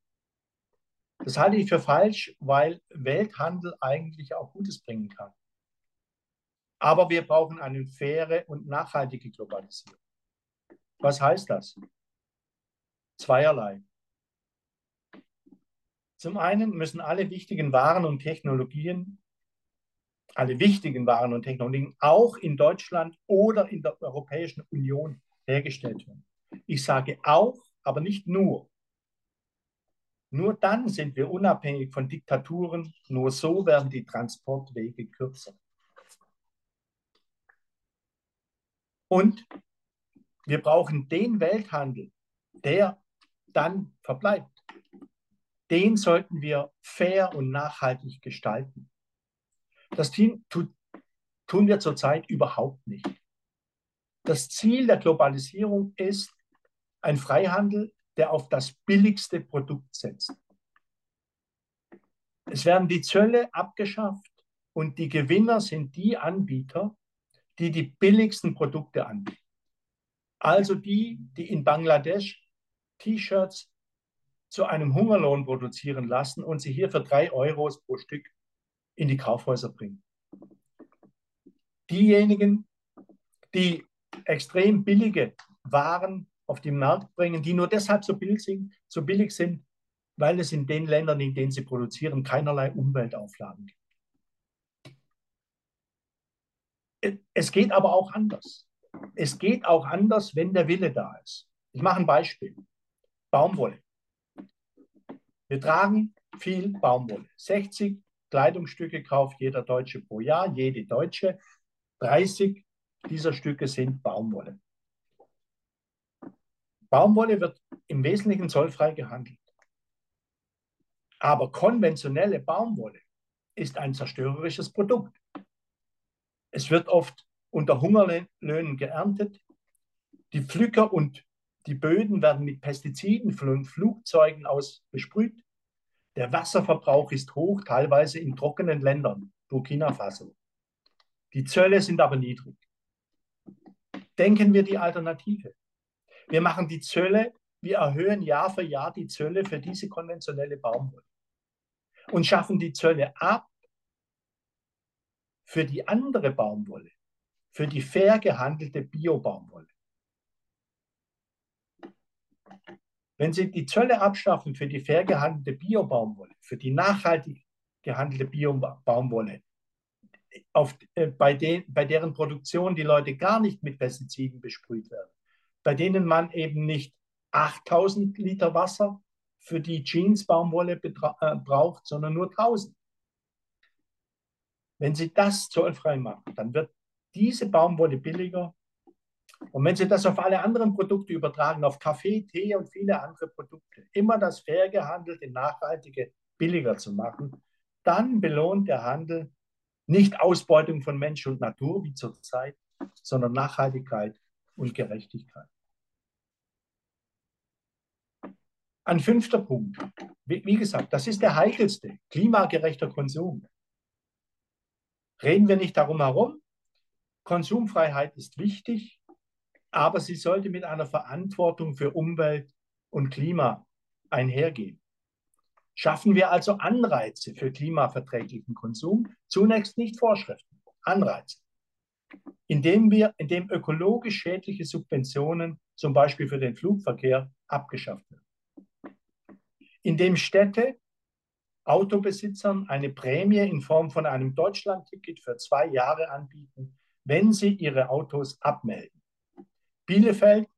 Das halte ich für falsch, weil Welthandel eigentlich auch Gutes bringen kann. Aber wir brauchen eine faire und nachhaltige Globalisierung. Was heißt das? Zweierlei. Zum einen müssen alle wichtigen Waren und Technologien, alle wichtigen Waren und Technologien auch in Deutschland oder in der Europäischen Union hergestellt werden. Ich sage auch, aber nicht nur. Nur dann sind wir unabhängig von Diktaturen, nur so werden die Transportwege kürzer. Und wir brauchen den Welthandel, der dann verbleibt. Den sollten wir fair und nachhaltig gestalten. Das tun, wir zurzeit überhaupt nicht. Das Ziel der Globalisierung ist ein Freihandel, der auf das billigste Produkt setzt. Es werden die Zölle abgeschafft und die Gewinner sind die Anbieter, die die billigsten Produkte anbieten. Also die, die in Bangladesch T-Shirts zu einem Hungerlohn produzieren lassen und sie hier für drei Euros pro Stück in die Kaufhäuser bringen. Diejenigen, die extrem billige Waren auf den Markt bringen, die nur deshalb so billig sind, so billig sind weil es in den Ländern, in denen sie produzieren, keinerlei Umweltauflagen gibt. Es geht aber auch anders. Es geht auch anders, wenn der Wille da ist. Ich mache ein Beispiel. Baumwolle. Wir tragen viel Baumwolle. 60 Kleidungsstücke kauft jeder Deutsche pro Jahr, jede Deutsche. 30 dieser Stücke sind Baumwolle. Baumwolle wird im Wesentlichen zollfrei gehandelt. Aber konventionelle Baumwolle ist ein zerstörerisches Produkt. Es wird oft unter Hungerlöhnen geerntet. Die Pflücker und die Böden werden mit Pestiziden von Flugzeugen aus besprüht. Der Wasserverbrauch ist hoch, teilweise in trockenen Ländern, Burkina Faso. Die Zölle sind aber niedrig. Denken wir die Alternative. Wir machen die Zölle, wir erhöhen Jahr für Jahr die Zölle für diese konventionelle Baumwolle und schaffen die Zölle ab für die andere Baumwolle, für die fair gehandelte Bio-Baumwolle. Wenn Sie die Zölle abschaffen für die fair gehandelte Bio-Baumwolle, für die nachhaltig gehandelte Bio-Baumwolle, auf, äh, bei, de, bei deren Produktion die Leute gar nicht mit Pestiziden besprüht werden, bei denen man eben nicht 8000 Liter Wasser für die Jeans-Baumwolle äh, braucht, sondern nur 1000. Wenn Sie das zollfrei machen, dann wird diese Baumwolle billiger. Und wenn Sie das auf alle anderen Produkte übertragen, auf Kaffee, Tee und viele andere Produkte, immer das fair gehandelte, nachhaltige billiger zu machen, dann belohnt der Handel nicht Ausbeutung von Mensch und Natur wie zurzeit, sondern Nachhaltigkeit und Gerechtigkeit. Ein fünfter Punkt. Wie, wie gesagt, das ist der heikelste, klimagerechter Konsum. Reden wir nicht darum herum. Konsumfreiheit ist wichtig, aber sie sollte mit einer Verantwortung für Umwelt und Klima einhergehen. Schaffen wir also Anreize für klimaverträglichen Konsum, zunächst nicht Vorschriften, Anreize, indem wir, indem ökologisch schädliche Subventionen, zum Beispiel für den Flugverkehr, abgeschafft werden indem Städte Autobesitzern eine Prämie in Form von einem Deutschlandticket für zwei Jahre anbieten, wenn sie ihre Autos abmelden. Bielefeld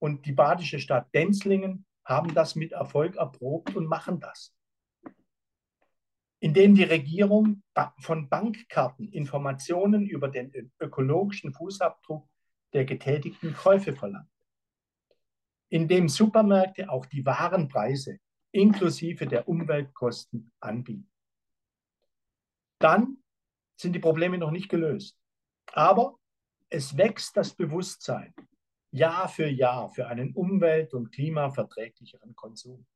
und die badische Stadt Denzlingen haben das mit Erfolg erprobt und machen das. Indem die Regierung von Bankkarten Informationen über den ökologischen Fußabdruck der getätigten Käufe verlangt. Indem Supermärkte auch die Warenpreise inklusive der Umweltkosten anbieten. Dann sind die Probleme noch nicht gelöst. Aber es wächst das Bewusstsein Jahr für Jahr für einen umwelt- und klimaverträglicheren Konsum.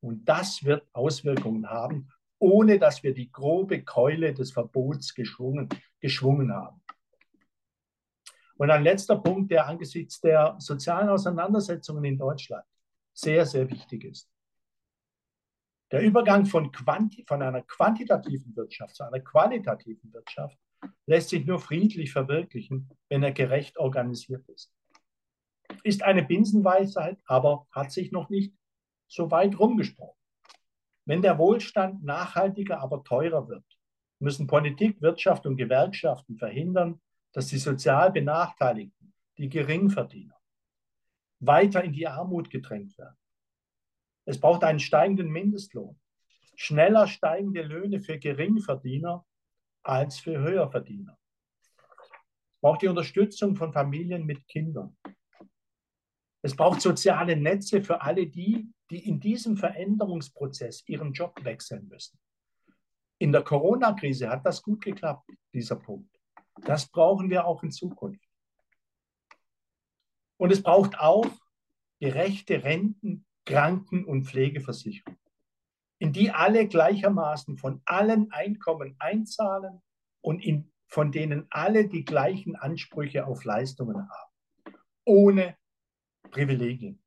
Und das wird Auswirkungen haben, ohne dass wir die grobe Keule des Verbots geschwungen, geschwungen haben. Und ein letzter Punkt, der angesichts der sozialen Auseinandersetzungen in Deutschland sehr, sehr wichtig ist. Der Übergang von, Quanti von einer quantitativen Wirtschaft zu einer qualitativen Wirtschaft lässt sich nur friedlich verwirklichen, wenn er gerecht organisiert ist. Ist eine Binsenweisheit, aber hat sich noch nicht so weit rumgesprochen. Wenn der Wohlstand nachhaltiger, aber teurer wird, müssen Politik, Wirtschaft und Gewerkschaften verhindern, dass die sozial Benachteiligten, die Geringverdiener, weiter in die Armut gedrängt werden. Es braucht einen steigenden Mindestlohn, schneller steigende Löhne für Geringverdiener als für Höherverdiener. Es braucht die Unterstützung von Familien mit Kindern. Es braucht soziale Netze für alle die, die in diesem Veränderungsprozess ihren Job wechseln müssen. In der Corona-Krise hat das gut geklappt, dieser Punkt. Das brauchen wir auch in Zukunft. Und es braucht auch gerechte Renten Kranken- und Pflegeversicherung, in die alle gleichermaßen von allen Einkommen einzahlen und in, von denen alle die gleichen Ansprüche auf Leistungen haben, ohne Privilegien.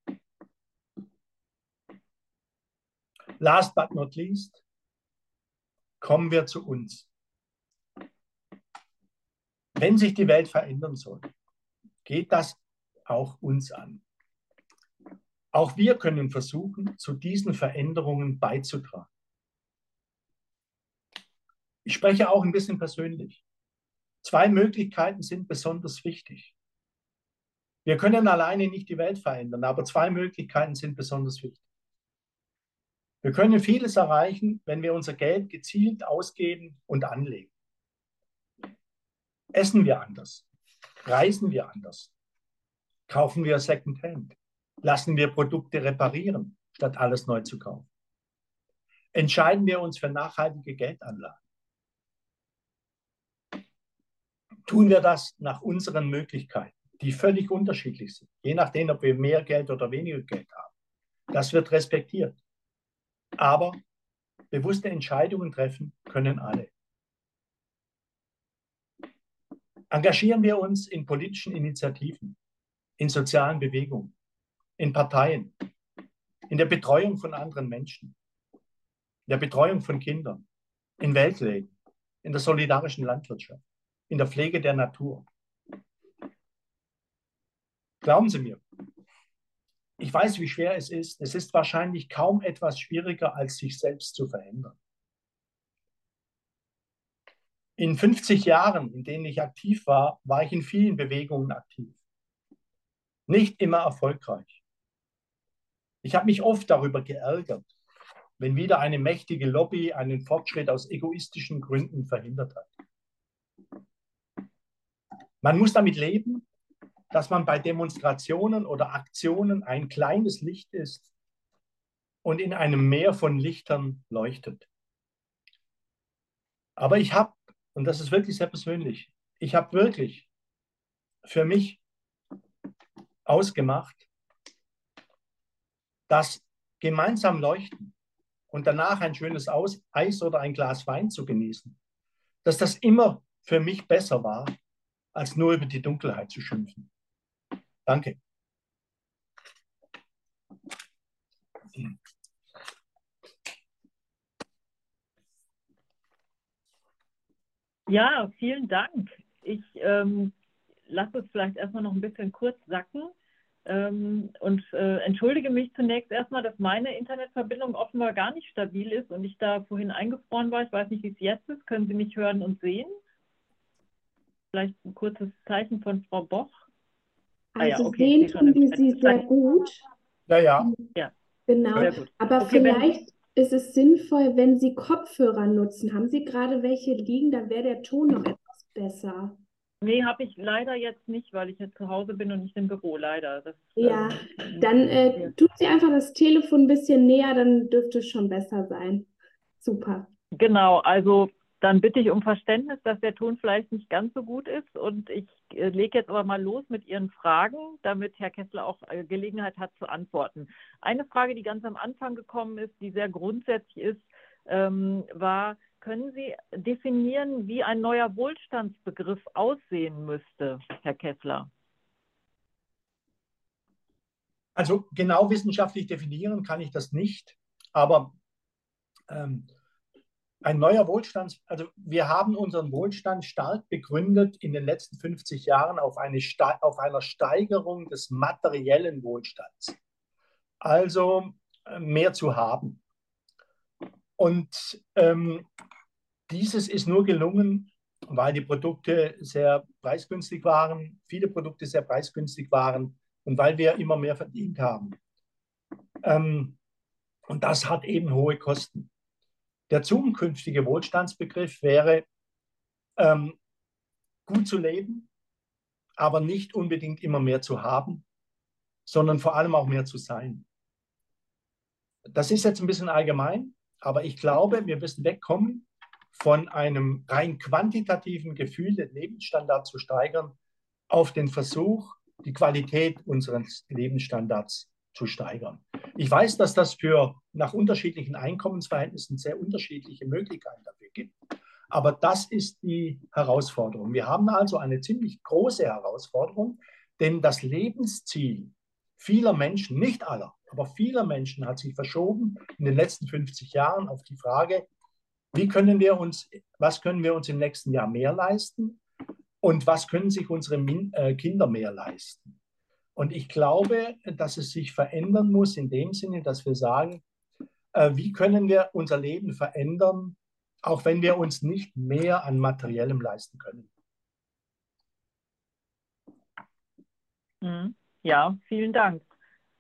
Last but not least, kommen wir zu uns. Wenn sich die Welt verändern soll, geht das auch uns an. Auch wir können versuchen, zu diesen Veränderungen beizutragen. Ich spreche auch ein bisschen persönlich. Zwei Möglichkeiten sind besonders wichtig. Wir können alleine nicht die Welt verändern, aber zwei Möglichkeiten sind besonders wichtig. Wir können vieles erreichen, wenn wir unser Geld gezielt ausgeben und anlegen. Essen wir anders? Reisen wir anders? Kaufen wir Secondhand? lassen wir Produkte reparieren, statt alles neu zu kaufen. Entscheiden wir uns für nachhaltige Geldanlagen. Tun wir das nach unseren Möglichkeiten, die völlig unterschiedlich sind, je nachdem, ob wir mehr Geld oder weniger Geld haben. Das wird respektiert. Aber bewusste Entscheidungen treffen können alle. Engagieren wir uns in politischen Initiativen, in sozialen Bewegungen in Parteien, in der Betreuung von anderen Menschen, in der Betreuung von Kindern, in Weltleben, in der solidarischen Landwirtschaft, in der Pflege der Natur. Glauben Sie mir, ich weiß, wie schwer es ist. Es ist wahrscheinlich kaum etwas schwieriger, als sich selbst zu verändern. In 50 Jahren, in denen ich aktiv war, war ich in vielen Bewegungen aktiv. Nicht immer erfolgreich. Ich habe mich oft darüber geärgert, wenn wieder eine mächtige Lobby einen Fortschritt aus egoistischen Gründen verhindert hat. Man muss damit leben, dass man bei Demonstrationen oder Aktionen ein kleines Licht ist und in einem Meer von Lichtern leuchtet. Aber ich habe, und das ist wirklich sehr persönlich, ich habe wirklich für mich ausgemacht, dass gemeinsam leuchten und danach ein schönes Eis oder ein Glas Wein zu genießen, dass das immer für mich besser war, als nur über die Dunkelheit zu schimpfen. Danke. Ja, vielen Dank. Ich ähm, lasse es vielleicht erstmal noch ein bisschen kurz sacken ähm, und äh, entschuldige mich zunächst erstmal, dass meine Internetverbindung offenbar gar nicht stabil ist und ich da vorhin eingefroren war. Ich weiß nicht, wie es jetzt ist. Können Sie mich hören und sehen? Vielleicht ein kurzes Zeichen von Frau Boch. Also ah, ja, okay, sehen tun wir Sie sehr gut. Ja, ja. ja. Genau. Aber okay, vielleicht ist es sinnvoll, wenn Sie Kopfhörer nutzen. Haben Sie gerade welche liegen? Dann wäre der Ton noch etwas besser. Nee, habe ich leider jetzt nicht, weil ich jetzt zu Hause bin und nicht im Büro, leider. Das, ja, ähm, dann äh, tut sie einfach das Telefon ein bisschen näher, dann dürfte es schon besser sein. Super. Genau, also dann bitte ich um Verständnis, dass der Ton vielleicht nicht ganz so gut ist. Und ich äh, lege jetzt aber mal los mit Ihren Fragen, damit Herr Kessler auch äh, Gelegenheit hat zu antworten. Eine Frage, die ganz am Anfang gekommen ist, die sehr grundsätzlich ist, ähm, war, können Sie definieren, wie ein neuer Wohlstandsbegriff aussehen müsste, Herr Kessler? Also genau wissenschaftlich definieren kann ich das nicht, aber ähm, ein neuer Wohlstand, also wir haben unseren Wohlstand stark begründet in den letzten 50 Jahren auf, eine, auf einer Steigerung des materiellen Wohlstands. Also äh, mehr zu haben. Und ähm, dieses ist nur gelungen, weil die Produkte sehr preisgünstig waren, viele Produkte sehr preisgünstig waren und weil wir immer mehr verdient haben. Ähm, und das hat eben hohe Kosten. Der zukünftige Wohlstandsbegriff wäre, ähm, gut zu leben, aber nicht unbedingt immer mehr zu haben, sondern vor allem auch mehr zu sein. Das ist jetzt ein bisschen allgemein, aber ich glaube, wir müssen wegkommen von einem rein quantitativen Gefühl, den Lebensstandard zu steigern, auf den Versuch, die Qualität unseres Lebensstandards zu steigern. Ich weiß, dass das für nach unterschiedlichen Einkommensverhältnissen sehr unterschiedliche Möglichkeiten dafür gibt. Aber das ist die Herausforderung. Wir haben also eine ziemlich große Herausforderung, denn das Lebensziel vieler Menschen, nicht aller, aber vieler Menschen hat sich verschoben in den letzten 50 Jahren auf die Frage, wie können wir uns, was können wir uns im nächsten Jahr mehr leisten und was können sich unsere äh, Kinder mehr leisten? Und ich glaube, dass es sich verändern muss in dem Sinne, dass wir sagen, äh, wie können wir unser Leben verändern, auch wenn wir uns nicht mehr an materiellem leisten können. Mhm. Ja, vielen Dank.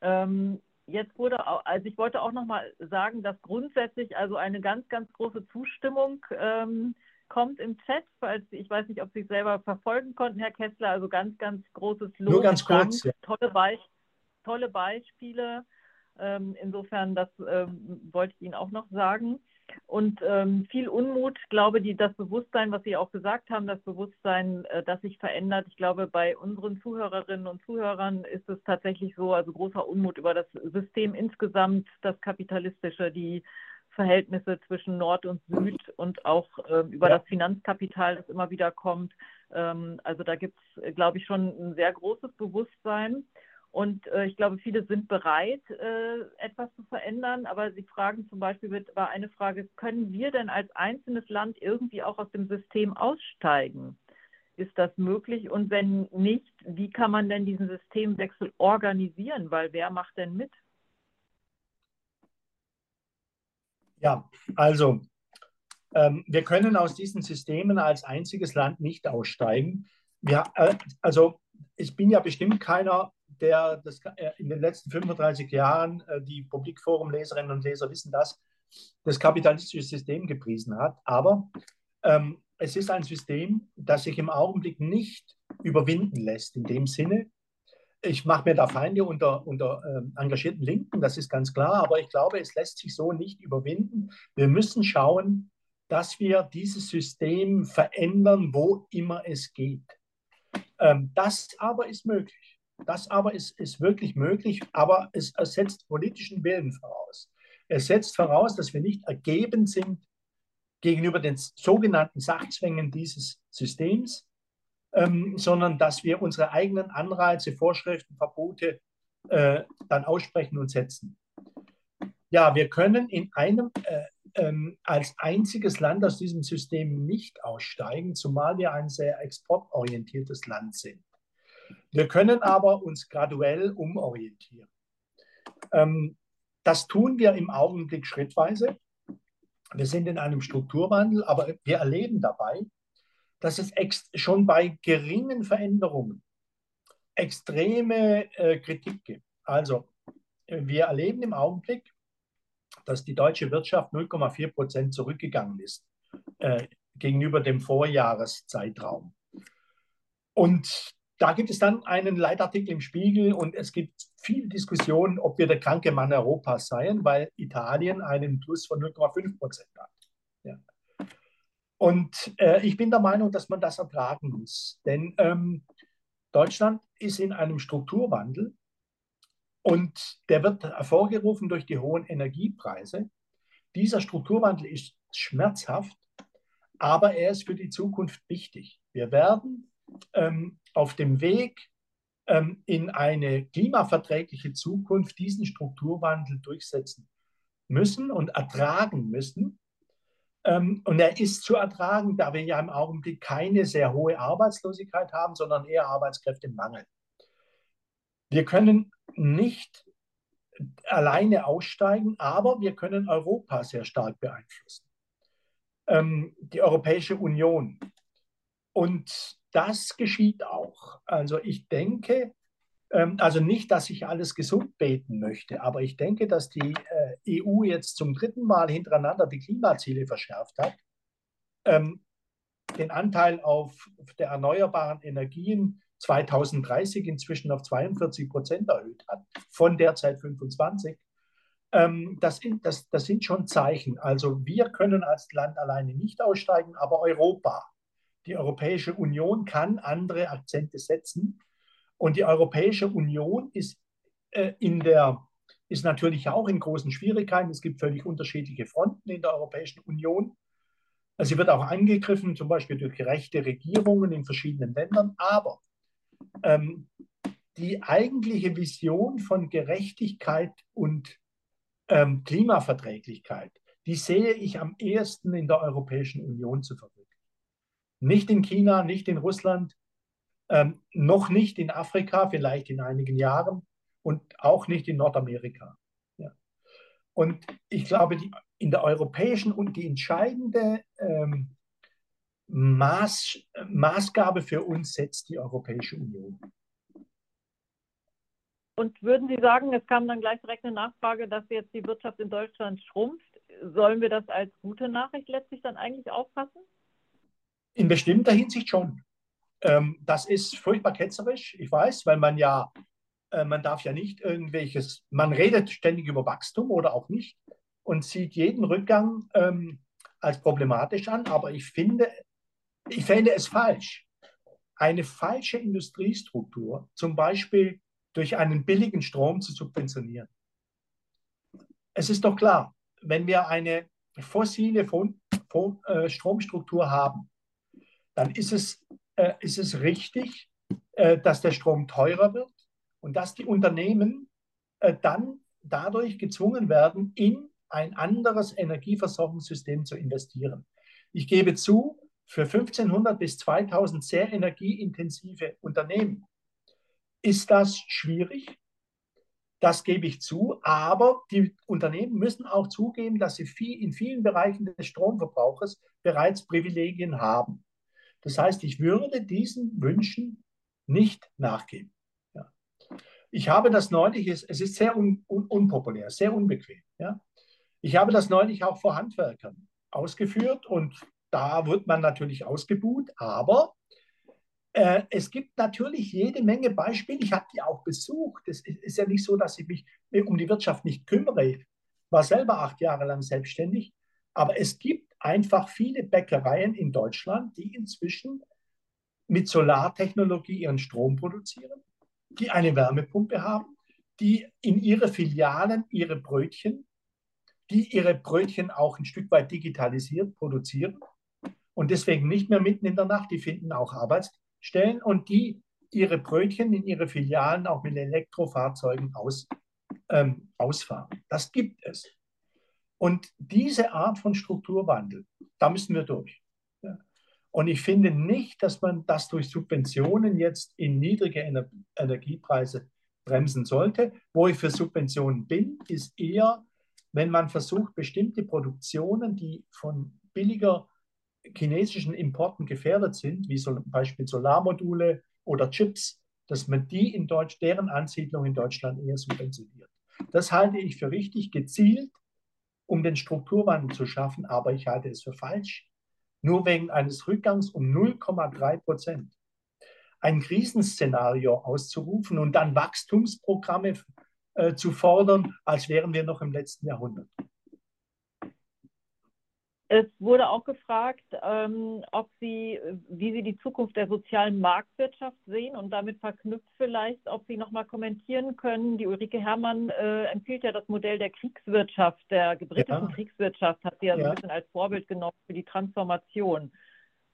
Ähm, jetzt wurde auch, also ich wollte auch noch mal sagen, dass grundsätzlich also eine ganz, ganz große Zustimmung ähm, kommt im Chat, falls ich weiß nicht, ob Sie es selber verfolgen konnten, Herr Kessler. Also ganz, ganz großes Lob. Nur ganz kurz. Ja. Tolle, Be tolle Beispiele. Ähm, insofern, das ähm, wollte ich Ihnen auch noch sagen. Und ähm, viel Unmut, glaube ich, das Bewusstsein, was Sie auch gesagt haben, das Bewusstsein, äh, das sich verändert. Ich glaube, bei unseren Zuhörerinnen und Zuhörern ist es tatsächlich so, also großer Unmut über das System insgesamt, das kapitalistische, die Verhältnisse zwischen Nord und Süd und auch äh, über ja. das Finanzkapital, das immer wieder kommt. Ähm, also da gibt es, glaube ich, schon ein sehr großes Bewusstsein. Und äh, ich glaube, viele sind bereit, äh, etwas zu verändern. Aber sie fragen zum Beispiel, war eine Frage, können wir denn als einzelnes Land irgendwie auch aus dem System aussteigen? Ist das möglich? Und wenn nicht, wie kann man denn diesen Systemwechsel organisieren? Weil wer macht denn mit? Ja, also ähm, wir können aus diesen Systemen als einziges Land nicht aussteigen. Wir, äh, also ich bin ja bestimmt keiner, der das, äh, in den letzten 35 Jahren, äh, die Publikforum-Leserinnen und Leser wissen das, das kapitalistische System gepriesen hat. Aber ähm, es ist ein System, das sich im Augenblick nicht überwinden lässt, in dem Sinne, ich mache mir da Feinde unter, unter äh, engagierten Linken, das ist ganz klar, aber ich glaube, es lässt sich so nicht überwinden. Wir müssen schauen, dass wir dieses System verändern, wo immer es geht. Ähm, das aber ist möglich. Das aber ist, ist wirklich möglich, aber es, es setzt politischen Willen voraus. Es setzt voraus, dass wir nicht ergeben sind gegenüber den sogenannten Sachzwängen dieses Systems, ähm, sondern dass wir unsere eigenen Anreize, Vorschriften, Verbote äh, dann aussprechen und setzen. Ja, wir können in einem äh, ähm, als einziges Land aus diesem System nicht aussteigen, zumal wir ein sehr exportorientiertes Land sind. Wir können aber uns graduell umorientieren. Ähm, das tun wir im Augenblick schrittweise. Wir sind in einem Strukturwandel, aber wir erleben dabei, dass es schon bei geringen Veränderungen extreme äh, Kritik gibt. Also wir erleben im Augenblick, dass die deutsche Wirtschaft 0,4 Prozent zurückgegangen ist äh, gegenüber dem Vorjahreszeitraum. Und da gibt es dann einen Leitartikel im Spiegel und es gibt viele Diskussionen, ob wir der kranke Mann Europas seien, weil Italien einen Plus von 0,5 Prozent hat. Ja. Und äh, ich bin der Meinung, dass man das ertragen muss. Denn ähm, Deutschland ist in einem Strukturwandel und der wird hervorgerufen durch die hohen Energiepreise. Dieser Strukturwandel ist schmerzhaft, aber er ist für die Zukunft wichtig. Wir werden ähm, auf dem Weg ähm, in eine klimaverträgliche Zukunft diesen Strukturwandel durchsetzen müssen und ertragen müssen. Ähm, und er ist zu ertragen, da wir ja im Augenblick keine sehr hohe Arbeitslosigkeit haben, sondern eher Arbeitskräftemangel. Wir können nicht alleine aussteigen, aber wir können Europa sehr stark beeinflussen. Ähm, die Europäische Union. Und das geschieht auch. Also ich denke, also nicht, dass ich alles gesund beten möchte, aber ich denke, dass die äh, EU jetzt zum dritten Mal hintereinander die Klimaziele verschärft hat, ähm, den Anteil auf der erneuerbaren Energien 2030 inzwischen auf 42 Prozent erhöht hat, von derzeit 25. Ähm, das, das, das sind schon Zeichen. Also wir können als Land alleine nicht aussteigen, aber Europa, die Europäische Union kann andere Akzente setzen. Und die Europäische Union ist, äh, in der, ist natürlich auch in großen Schwierigkeiten. Es gibt völlig unterschiedliche Fronten in der Europäischen Union. Also sie wird auch angegriffen, zum Beispiel durch gerechte Regierungen in verschiedenen Ländern. Aber ähm, die eigentliche Vision von Gerechtigkeit und ähm, Klimaverträglichkeit, die sehe ich am ehesten in der Europäischen Union zu verwirklichen. Nicht in China, nicht in Russland, ähm, noch nicht in Afrika, vielleicht in einigen Jahren und auch nicht in Nordamerika. Ja. Und ich glaube, die, in der europäischen und die entscheidende ähm, Maß, Maßgabe für uns setzt die Europäische Union. Und würden Sie sagen, es kam dann gleich direkt eine Nachfrage, dass jetzt die Wirtschaft in Deutschland schrumpft? Sollen wir das als gute Nachricht letztlich dann eigentlich auffassen? In bestimmter Hinsicht schon. Ähm, das ist furchtbar ketzerisch, ich weiß, weil man ja, äh, man darf ja nicht irgendwelches, man redet ständig über Wachstum oder auch nicht und sieht jeden Rückgang ähm, als problematisch an, aber ich finde, ich fände es falsch, eine falsche Industriestruktur, zum Beispiel durch einen billigen Strom zu subventionieren. Es ist doch klar, wenn wir eine fossile äh, Stromstruktur haben, dann ist es, ist es richtig, äh, dass der Strom teurer wird und dass die Unternehmen dann dadurch gezwungen werden, in ein anderes Energieversorgungssystem zu investieren. Ich gebe zu, für 1500 bis 2000 sehr energieintensive Unternehmen ist das schwierig. Das gebe ich zu. Aber die Unternehmen müssen auch zugeben, dass sie viel, in vielen Bereichen des Stromverbrauches bereits Privilegien haben. Das heißt, ich würde diesen Wünschen nicht nachgeben. Ja. Ich habe das neulich, es ist sehr un, un, unpopulär, sehr unbequem. Ja. Ich habe das neulich auch vor Handwerkern ausgeführt und da wird man natürlich ausgebuht, aber äh, es gibt natürlich jede Menge Beispiele. Ich habe die auch besucht. Es ist ja nicht so, dass ich mich um die Wirtschaft nicht kümmere. Ich war selber acht Jahre lang selbstständig. Aber es gibt einfach viele Bäckereien in Deutschland, die inzwischen mit Solartechnologie ihren Strom produzieren, die eine Wärmepumpe haben, die in ihre Filialen ihre Brötchen, die ihre Brötchen auch ein Stück weit digitalisiert produzieren und deswegen nicht mehr mitten in der Nacht, die finden auch Arbeitsstellen und die ihre Brötchen in ihre Filialen auch mit Elektrofahrzeugen aus, ähm, ausfahren. Das gibt es. Und diese Art von Strukturwandel, da müssen wir durch. Und ich finde nicht, dass man das durch Subventionen jetzt in niedrige Ener Energiepreise bremsen sollte. Wo ich für Subventionen bin, ist eher, wenn man versucht, bestimmte Produktionen, die von billiger chinesischen Importen gefährdet sind, wie zum Beispiel Solarmodule oder Chips, dass man die in Deutsch, deren Ansiedlung in Deutschland eher subventioniert. Das halte ich für richtig gezielt, um den Strukturwandel zu schaffen, aber ich halte es für falsch, nur wegen eines Rückgangs um 0,3 Prozent ein Krisenszenario auszurufen und dann Wachstumsprogramme äh, zu fordern, als wären wir noch im letzten Jahrhundert. Es wurde auch gefragt, ähm, ob Sie, wie Sie die Zukunft der sozialen Marktwirtschaft sehen und damit verknüpft vielleicht, ob Sie nochmal kommentieren können. Die Ulrike Herrmann äh, empfiehlt ja das Modell der Kriegswirtschaft, der gebritischen ja. Kriegswirtschaft, hat sie ja, ja, so ein bisschen als Vorbild genommen für die Transformation.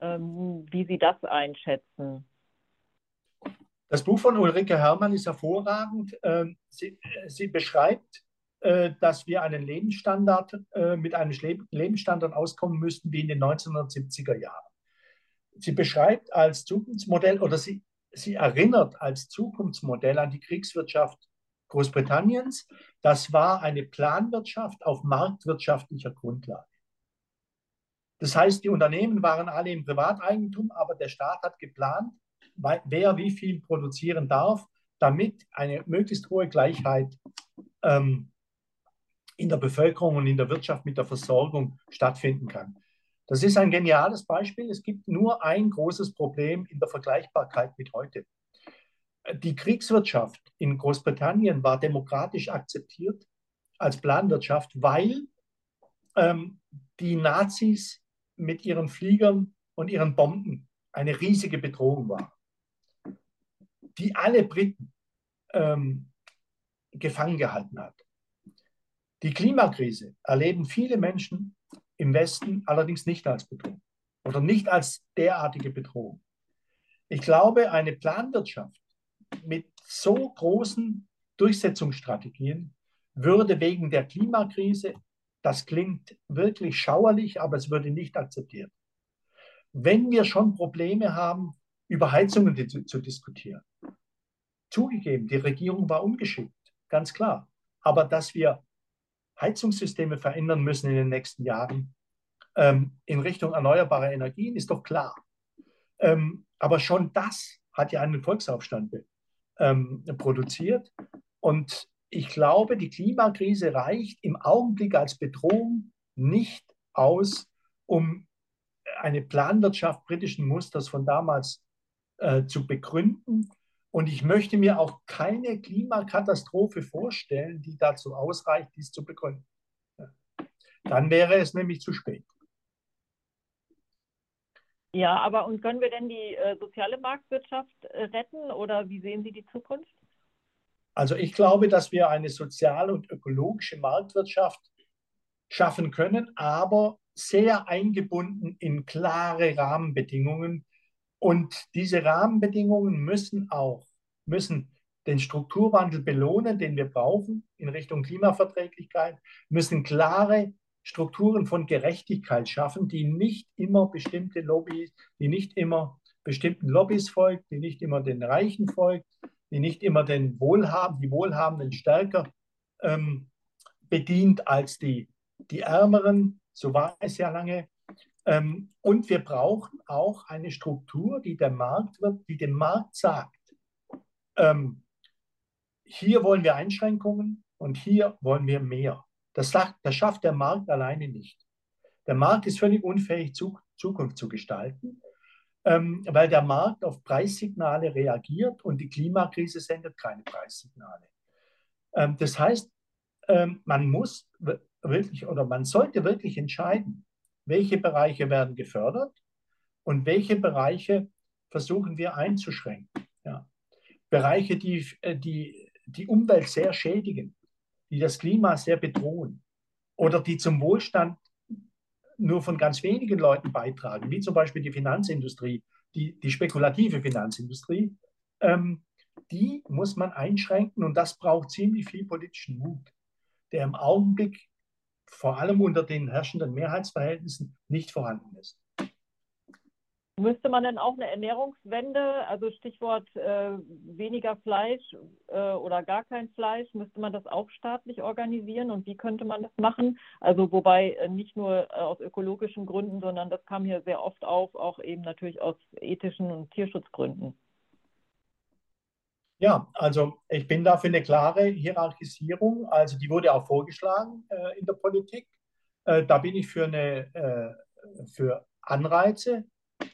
Ähm, wie Sie das einschätzen? Das Buch von Ulrike Herrmann ist hervorragend. Ähm, sie, sie beschreibt äh, dass wir einen Lebensstandard, äh, mit einem Lebensstandard auskommen müssten wie in den 1970er Jahren. Sie beschreibt als Zukunftsmodell oder sie, sie erinnert als Zukunftsmodell an die Kriegswirtschaft Großbritanniens. Das war eine Planwirtschaft auf marktwirtschaftlicher Grundlage. Das heißt, die Unternehmen waren alle im Privateigentum, aber der Staat hat geplant, wer wie viel produzieren darf, damit eine möglichst hohe Gleichheit ähm, in der Bevölkerung und in der Wirtschaft mit der Versorgung stattfinden kann. Das ist ein geniales Beispiel. Es gibt nur ein großes Problem in der Vergleichbarkeit mit heute. Die Kriegswirtschaft in Großbritannien war demokratisch akzeptiert als Planwirtschaft, weil ähm, die Nazis mit ihren Fliegern und ihren Bomben eine riesige Bedrohung waren, die alle Briten ähm, gefangen gehalten hat. Die Klimakrise erleben viele Menschen im Westen allerdings nicht als Bedrohung oder nicht als derartige Bedrohung. Ich glaube, eine Planwirtschaft mit so großen Durchsetzungsstrategien würde wegen der Klimakrise, das klingt wirklich schauerlich, aber es würde nicht akzeptiert. Wenn wir schon Probleme haben, über Heizungen zu, zu diskutieren, zugegeben, die Regierung war ungeschickt, ganz klar. Aber dass wir Heizungssysteme verändern müssen in den nächsten Jahren ähm, in Richtung erneuerbare Energien, ist doch klar. Ähm, aber schon das hat ja einen Volksaufstand ähm, produziert. Und ich glaube, die Klimakrise reicht im Augenblick als Bedrohung nicht aus, um eine Planwirtschaft britischen Musters von damals äh, zu begründen und ich möchte mir auch keine Klimakatastrophe vorstellen, die dazu ausreicht, dies zu begründen. Dann wäre es nämlich zu spät. Ja, aber und können wir denn die äh, soziale Marktwirtschaft äh, retten oder wie sehen Sie die Zukunft? Also ich glaube, dass wir eine soziale und ökologische Marktwirtschaft schaffen können, aber sehr eingebunden in klare Rahmenbedingungen, und diese Rahmenbedingungen müssen auch, müssen den Strukturwandel belohnen, den wir brauchen in Richtung Klimaverträglichkeit, müssen klare Strukturen von Gerechtigkeit schaffen, die nicht immer bestimmte Lobbys, die nicht immer bestimmten Lobbys folgt, die nicht immer den Reichen folgt, die nicht immer den Wohlhabenden, die Wohlhabenden stärker ähm, bedient als die, die Ärmeren. So war es ja lange. Ähm, und wir brauchen auch eine Struktur, die der Markt wird, die dem Markt sagt, ähm, hier wollen wir Einschränkungen und hier wollen wir mehr. Das, sagt, das schafft der Markt alleine nicht. Der Markt ist völlig unfähig, Zukunft zu gestalten, ähm, weil der Markt auf Preissignale reagiert und die Klimakrise sendet keine Preissignale. Ähm, das heißt, ähm, man muss wirklich oder man sollte wirklich entscheiden, welche Bereiche werden gefördert und welche Bereiche versuchen wir einzuschränken. Ja. Bereiche, die, äh, die die Umwelt sehr schädigen, die das Klima sehr bedrohen oder die zum Wohlstand nur von ganz wenigen Leuten beitragen, wie zum Beispiel die Finanzindustrie, die, die spekulative Finanzindustrie, ähm, die muss man einschränken und das braucht ziemlich viel politischen Mut, der im Augenblick vor allem unter den herrschenden Mehrheitsverhältnissen nicht vorhanden ist. Müsste man denn auch eine Ernährungswende, also Stichwort äh, weniger Fleisch äh, oder gar kein Fleisch, müsste man das auch staatlich organisieren und wie könnte man das machen? Also wobei äh, nicht nur äh, aus ökologischen Gründen, sondern das kam hier sehr oft auf, auch eben natürlich aus ethischen und Tierschutzgründen. Ja, also ich bin da für eine klare Hierarchisierung. Also die wurde auch vorgeschlagen äh, in der Politik. Äh, da bin ich für eine für Anreize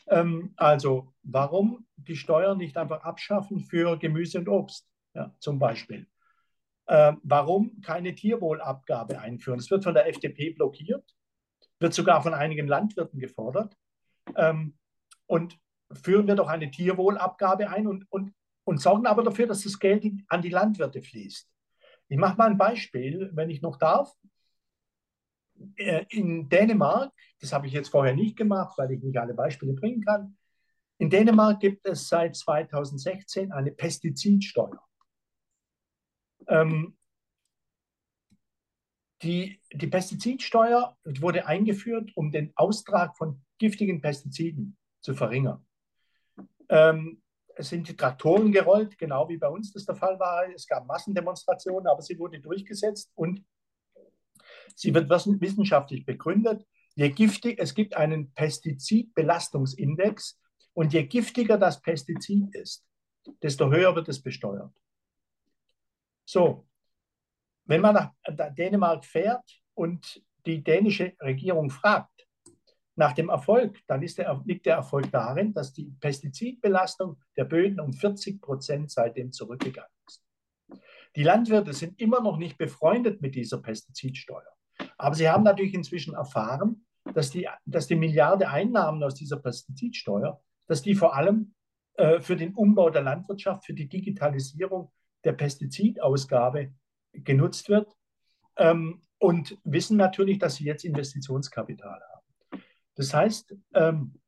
ähm, also warum die Steuern nicht einfach abschaffen für Gemüse und Obst, ja, zum Beispiel? Äh, warum keine Tierwohlabgabe einführen? Das wird von der FDP blockiert, wird sogar von einigen Landwirten gefordert. Ähm, und führen wir doch eine Tierwohlabgabe ein und, und, und sorgen aber dafür, dass das Geld an die Landwirte fließt. Ich mache mal ein Beispiel, wenn ich noch darf. Äh, in Dänemark, das habe ich jetzt vorher nicht gemacht, weil ich nicht alle Beispiele bringen kann, in Dänemark gibt es seit 2016 eine Pestizidsteuer. Ähm, die, die Pestizidsteuer wurde eingeführt, um den Austrag von giftigen Pestiziden zu verringern. Ähm, es sind die Traktoren gerollt, genau wie bei uns das der Fall war. Es gab Massendemonstrationen, aber sie wurde durchgesetzt und Sie wird wissenschaftlich begründet. Je giftig, es gibt einen Pestizidbelastungsindex und je giftiger das Pestizid ist, desto höher wird es besteuert. So, wenn man nach Dänemark fährt und die dänische Regierung fragt nach dem Erfolg, dann der, liegt der Erfolg darin, dass die Pestizidbelastung der Böden um 40 Prozent seitdem zurückgegangen ist. Die Landwirte sind immer noch nicht befreundet mit dieser Pestizidsteuer. Aber sie haben natürlich inzwischen erfahren, dass die, dass die Milliarde Einnahmen aus dieser Pestizidsteuer, dass die vor allem äh, für den Umbau der Landwirtschaft, für die Digitalisierung der Pestizidausgabe genutzt wird ähm, und wissen natürlich, dass sie jetzt Investitionskapital haben. Das heißt, ähm,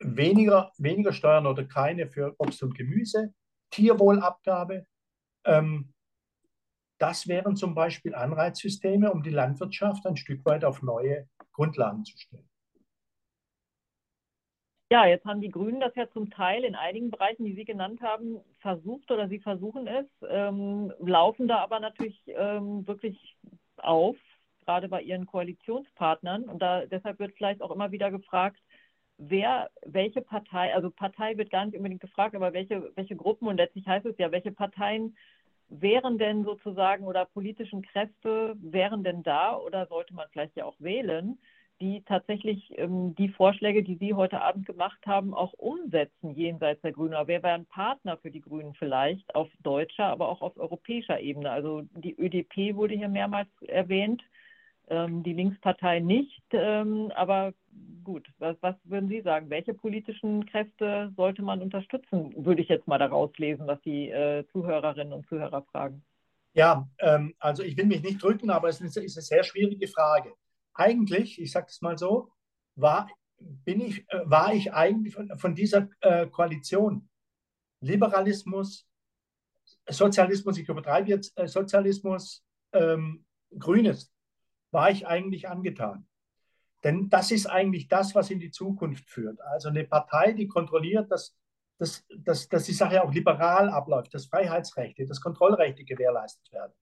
weniger, weniger Steuern oder keine für Obst und Gemüse, Tierwohlabgabe, ähm, das wären zum Beispiel Anreizsysteme, um die Landwirtschaft ein Stück weit auf neue Grundlagen zu stellen. Ja, jetzt haben die Grünen das ja zum Teil in einigen Bereichen, die Sie genannt haben, versucht oder Sie versuchen es, ähm, laufen da aber natürlich ähm, wirklich auf, gerade bei Ihren Koalitionspartnern. Und da, deshalb wird vielleicht auch immer wieder gefragt, wer, welche Partei, also Partei wird gar nicht unbedingt gefragt, aber welche, welche Gruppen und letztlich heißt es ja, welche Parteien wären denn sozusagen oder politischen Kräfte wären denn da oder sollte man vielleicht ja auch wählen, die tatsächlich ähm, die Vorschläge, die Sie heute Abend gemacht haben, auch umsetzen jenseits der Grünen? Wer wäre ein Partner für die Grünen vielleicht auf deutscher, aber auch auf europäischer Ebene? Also die ÖDP wurde hier mehrmals erwähnt, ähm, die Linkspartei nicht. Ähm, aber gut, was, was würden Sie sagen? Welche politischen Kräfte sollte man unterstützen? Würde ich jetzt mal daraus lesen, was die äh, Zuhörerinnen und Zuhörer fragen. Ja, ähm, also ich will mich nicht drücken, aber es ist, eine sehr schwierige Frage. Eigentlich, ich sage es mal so, war, bin ich, äh, war ich eigentlich von, von dieser äh, Koalition Liberalismus, Sozialismus, ich übertreibe jetzt, äh, Sozialismus, ähm, Grünes, war ich eigentlich angetan. Denn das ist eigentlich das, was in die Zukunft führt. Also eine Partei, die kontrolliert, dass, dass, dass, dass die Sache auch liberal abläuft, dass Freiheitsrechte, dass Kontrollrechte gewährleistet werden,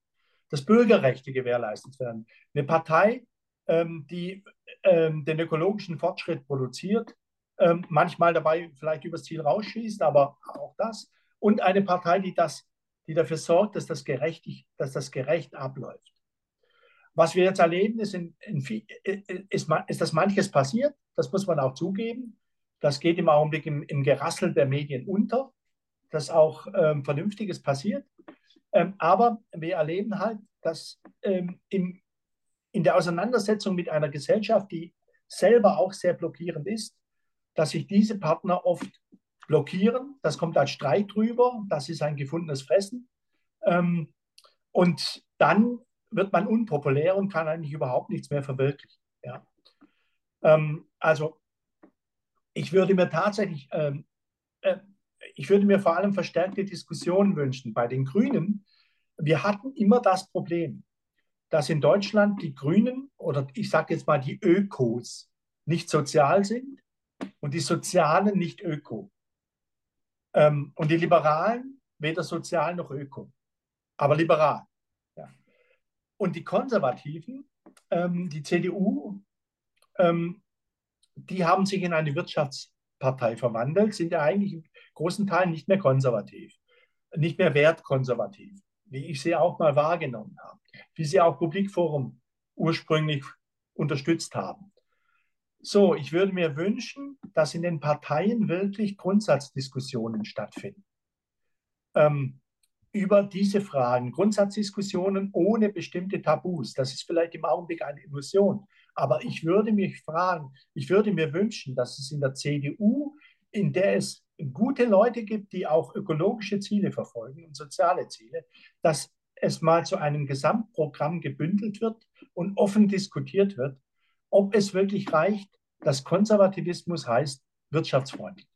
dass Bürgerrechte gewährleistet werden. Eine Partei, ähm, die ähm, den ökologischen Fortschritt produziert, ähm, manchmal dabei vielleicht übers Ziel rausschießt, aber auch das. Und eine Partei, die, das, die dafür sorgt, dass das, gerecht, dass das gerecht abläuft. Was wir jetzt erleben, ist, in, in, ist, ist, dass manches passiert. Das muss man auch zugeben. Das geht im Augenblick im, im Gerassel der Medien unter, dass auch ähm, Vernünftiges passiert. Ähm, aber wir erleben halt, dass ähm, im, in der Auseinandersetzung mit einer Gesellschaft, die selber auch sehr blockierend ist, dass sich diese Partner oft blockieren. Das kommt als Streit drüber. Das ist ein gefundenes Fressen. Ähm, und dann wird man unpopulär und kann eigentlich überhaupt nichts mehr verwirklichen. Ja. Ähm, also ich würde mir tatsächlich, ähm, äh, ich würde mir vor allem verstärkte Diskussionen wünschen. Bei den Grünen, wir hatten immer das Problem, dass in Deutschland die Grünen oder ich sage jetzt mal die Ökos nicht sozial sind und die Sozialen nicht öko. Ähm, und die Liberalen weder sozial noch öko, aber liberal. Und die Konservativen, ähm, die CDU, ähm, die haben sich in eine Wirtschaftspartei verwandelt, sind ja eigentlich in großen Teilen nicht mehr konservativ, nicht mehr wertkonservativ, wie ich sie auch mal wahrgenommen habe, wie sie auch Publikforum ursprünglich unterstützt haben. So, ich würde mir wünschen, dass in den Parteien wirklich Grundsatzdiskussionen stattfinden. Ähm, über diese Fragen, Grundsatzdiskussionen ohne bestimmte Tabus. Das ist vielleicht im Augenblick eine Illusion. Aber ich würde mich fragen, ich würde mir wünschen, dass es in der CDU, in der es gute Leute gibt, die auch ökologische Ziele verfolgen und soziale Ziele, dass es mal zu einem Gesamtprogramm gebündelt wird und offen diskutiert wird, ob es wirklich reicht, dass Konservativismus heißt wirtschaftsfreundlich.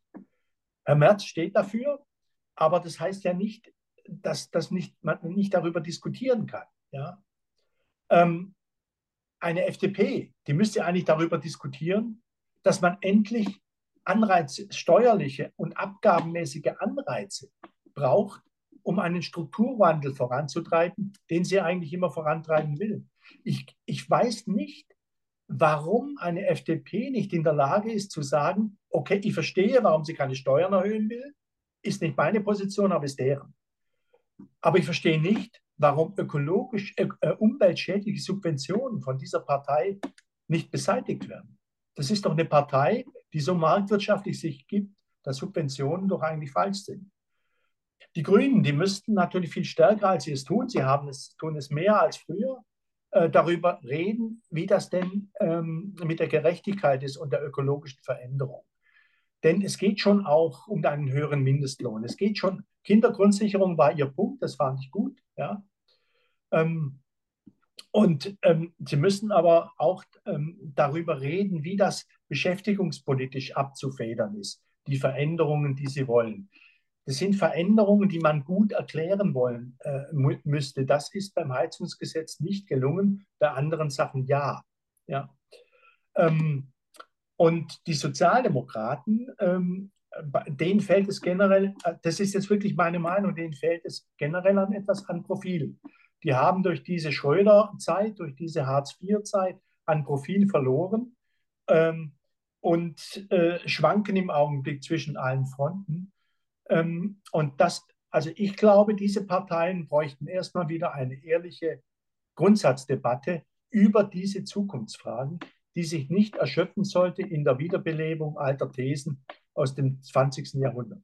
Herr Merz steht dafür, aber das heißt ja nicht, dass, dass nicht, man nicht darüber diskutieren kann. Ja? Ähm, eine FDP, die müsste eigentlich darüber diskutieren, dass man endlich Anreize, steuerliche und abgabenmäßige Anreize braucht, um einen Strukturwandel voranzutreiben, den sie eigentlich immer vorantreiben will. Ich, ich weiß nicht, warum eine FDP nicht in der Lage ist zu sagen, okay, ich verstehe, warum sie keine Steuern erhöhen will, ist nicht meine Position, aber ist deren. Aber ich verstehe nicht, warum ökologisch, äh, umweltschädliche Subventionen von dieser Partei nicht beseitigt werden. Das ist doch eine Partei, die so marktwirtschaftlich sich gibt, dass Subventionen doch eigentlich falsch sind. Die Grünen, die müssten natürlich viel stärker, als sie es tun, sie haben es, tun es mehr als früher, äh, darüber reden, wie das denn ähm, mit der Gerechtigkeit ist und der ökologischen Veränderung. Denn es geht schon auch um einen höheren Mindestlohn. Es geht schon, Kindergrundsicherung war ihr Punkt, das fand ich gut. Ja. Ähm, und ähm, sie müssen aber auch ähm, darüber reden, wie das beschäftigungspolitisch abzufedern ist, die Veränderungen, die sie wollen. Das sind Veränderungen, die man gut erklären wollen äh, müsste. Das ist beim Heizungsgesetz nicht gelungen, bei anderen Sachen ja. ja. Ähm, und die Sozialdemokraten, ähm, denen fällt es generell, äh, das ist jetzt wirklich meine Meinung, denen fällt es generell an etwas an Profil. Die haben durch diese Schröder-Zeit, durch diese Hartz-IV-Zeit an Profil verloren ähm, und äh, schwanken im Augenblick zwischen allen Fronten. Ähm, und das, also ich glaube, diese Parteien bräuchten erstmal wieder eine ehrliche Grundsatzdebatte über diese Zukunftsfragen, die sich nicht erschöpfen sollte in der Wiederbelebung alter Thesen aus dem 20. Jahrhundert.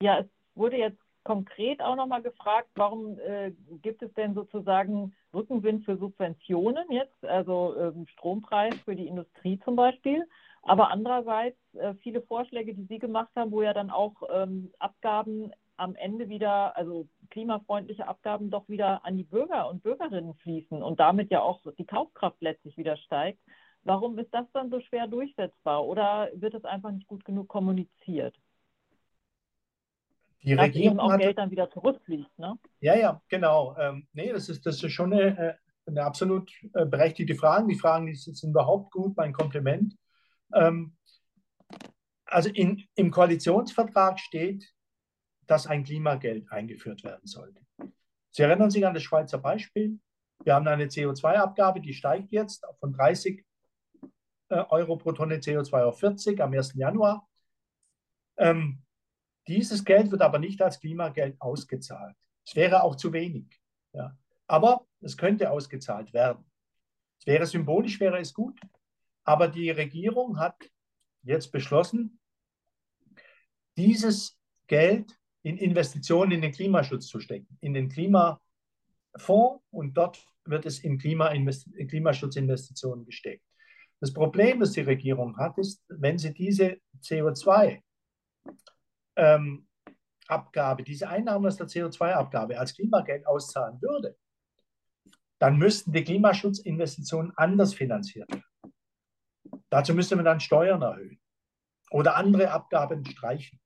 Ja, es wurde jetzt konkret auch nochmal gefragt, warum äh, gibt es denn sozusagen Rückenwind für Subventionen jetzt, also ähm, Strompreis für die Industrie zum Beispiel? Aber andererseits äh, viele Vorschläge, die Sie gemacht haben, wo ja dann auch ähm, Abgaben am Ende wieder, also klimafreundliche Abgaben doch wieder an die Bürger und Bürgerinnen fließen und damit ja auch die Kaufkraft letztlich wieder steigt. Warum ist das dann so schwer durchsetzbar oder wird es einfach nicht gut genug kommuniziert? Die Dass Regierung eben auch hat, Geld dann wieder zurückfließt, ne? Ja, ja, genau. Ähm, nee, das ist, das ist schon eine, äh, eine absolut äh, berechtigte Frage. Die Fragen die sind überhaupt gut, mein Kompliment. Ähm, also in, im Koalitionsvertrag steht, dass ein Klimageld eingeführt werden sollte. Sie erinnern sich an das Schweizer Beispiel. Wir haben eine CO2-Abgabe, die steigt jetzt von 30 äh, Euro pro Tonne CO2 auf 40 am 1. Januar. Ähm, dieses Geld wird aber nicht als Klimageld ausgezahlt. Es wäre auch zu wenig. Ja. Aber es könnte ausgezahlt werden. Es wäre symbolisch, wäre es gut. Aber die Regierung hat jetzt beschlossen, dieses Geld in Investitionen in den Klimaschutz zu stecken, in den Klimafonds und dort wird es in, Klima in Klimaschutzinvestitionen gesteckt. Das Problem, das die Regierung hat, ist, wenn sie diese CO2 ähm, Abgabe, diese Einnahmen aus der CO2-Abgabe als Klimageld auszahlen würde, dann müssten die Klimaschutzinvestitionen anders finanziert werden. Dazu müsste man dann Steuern erhöhen oder andere Abgaben streichen.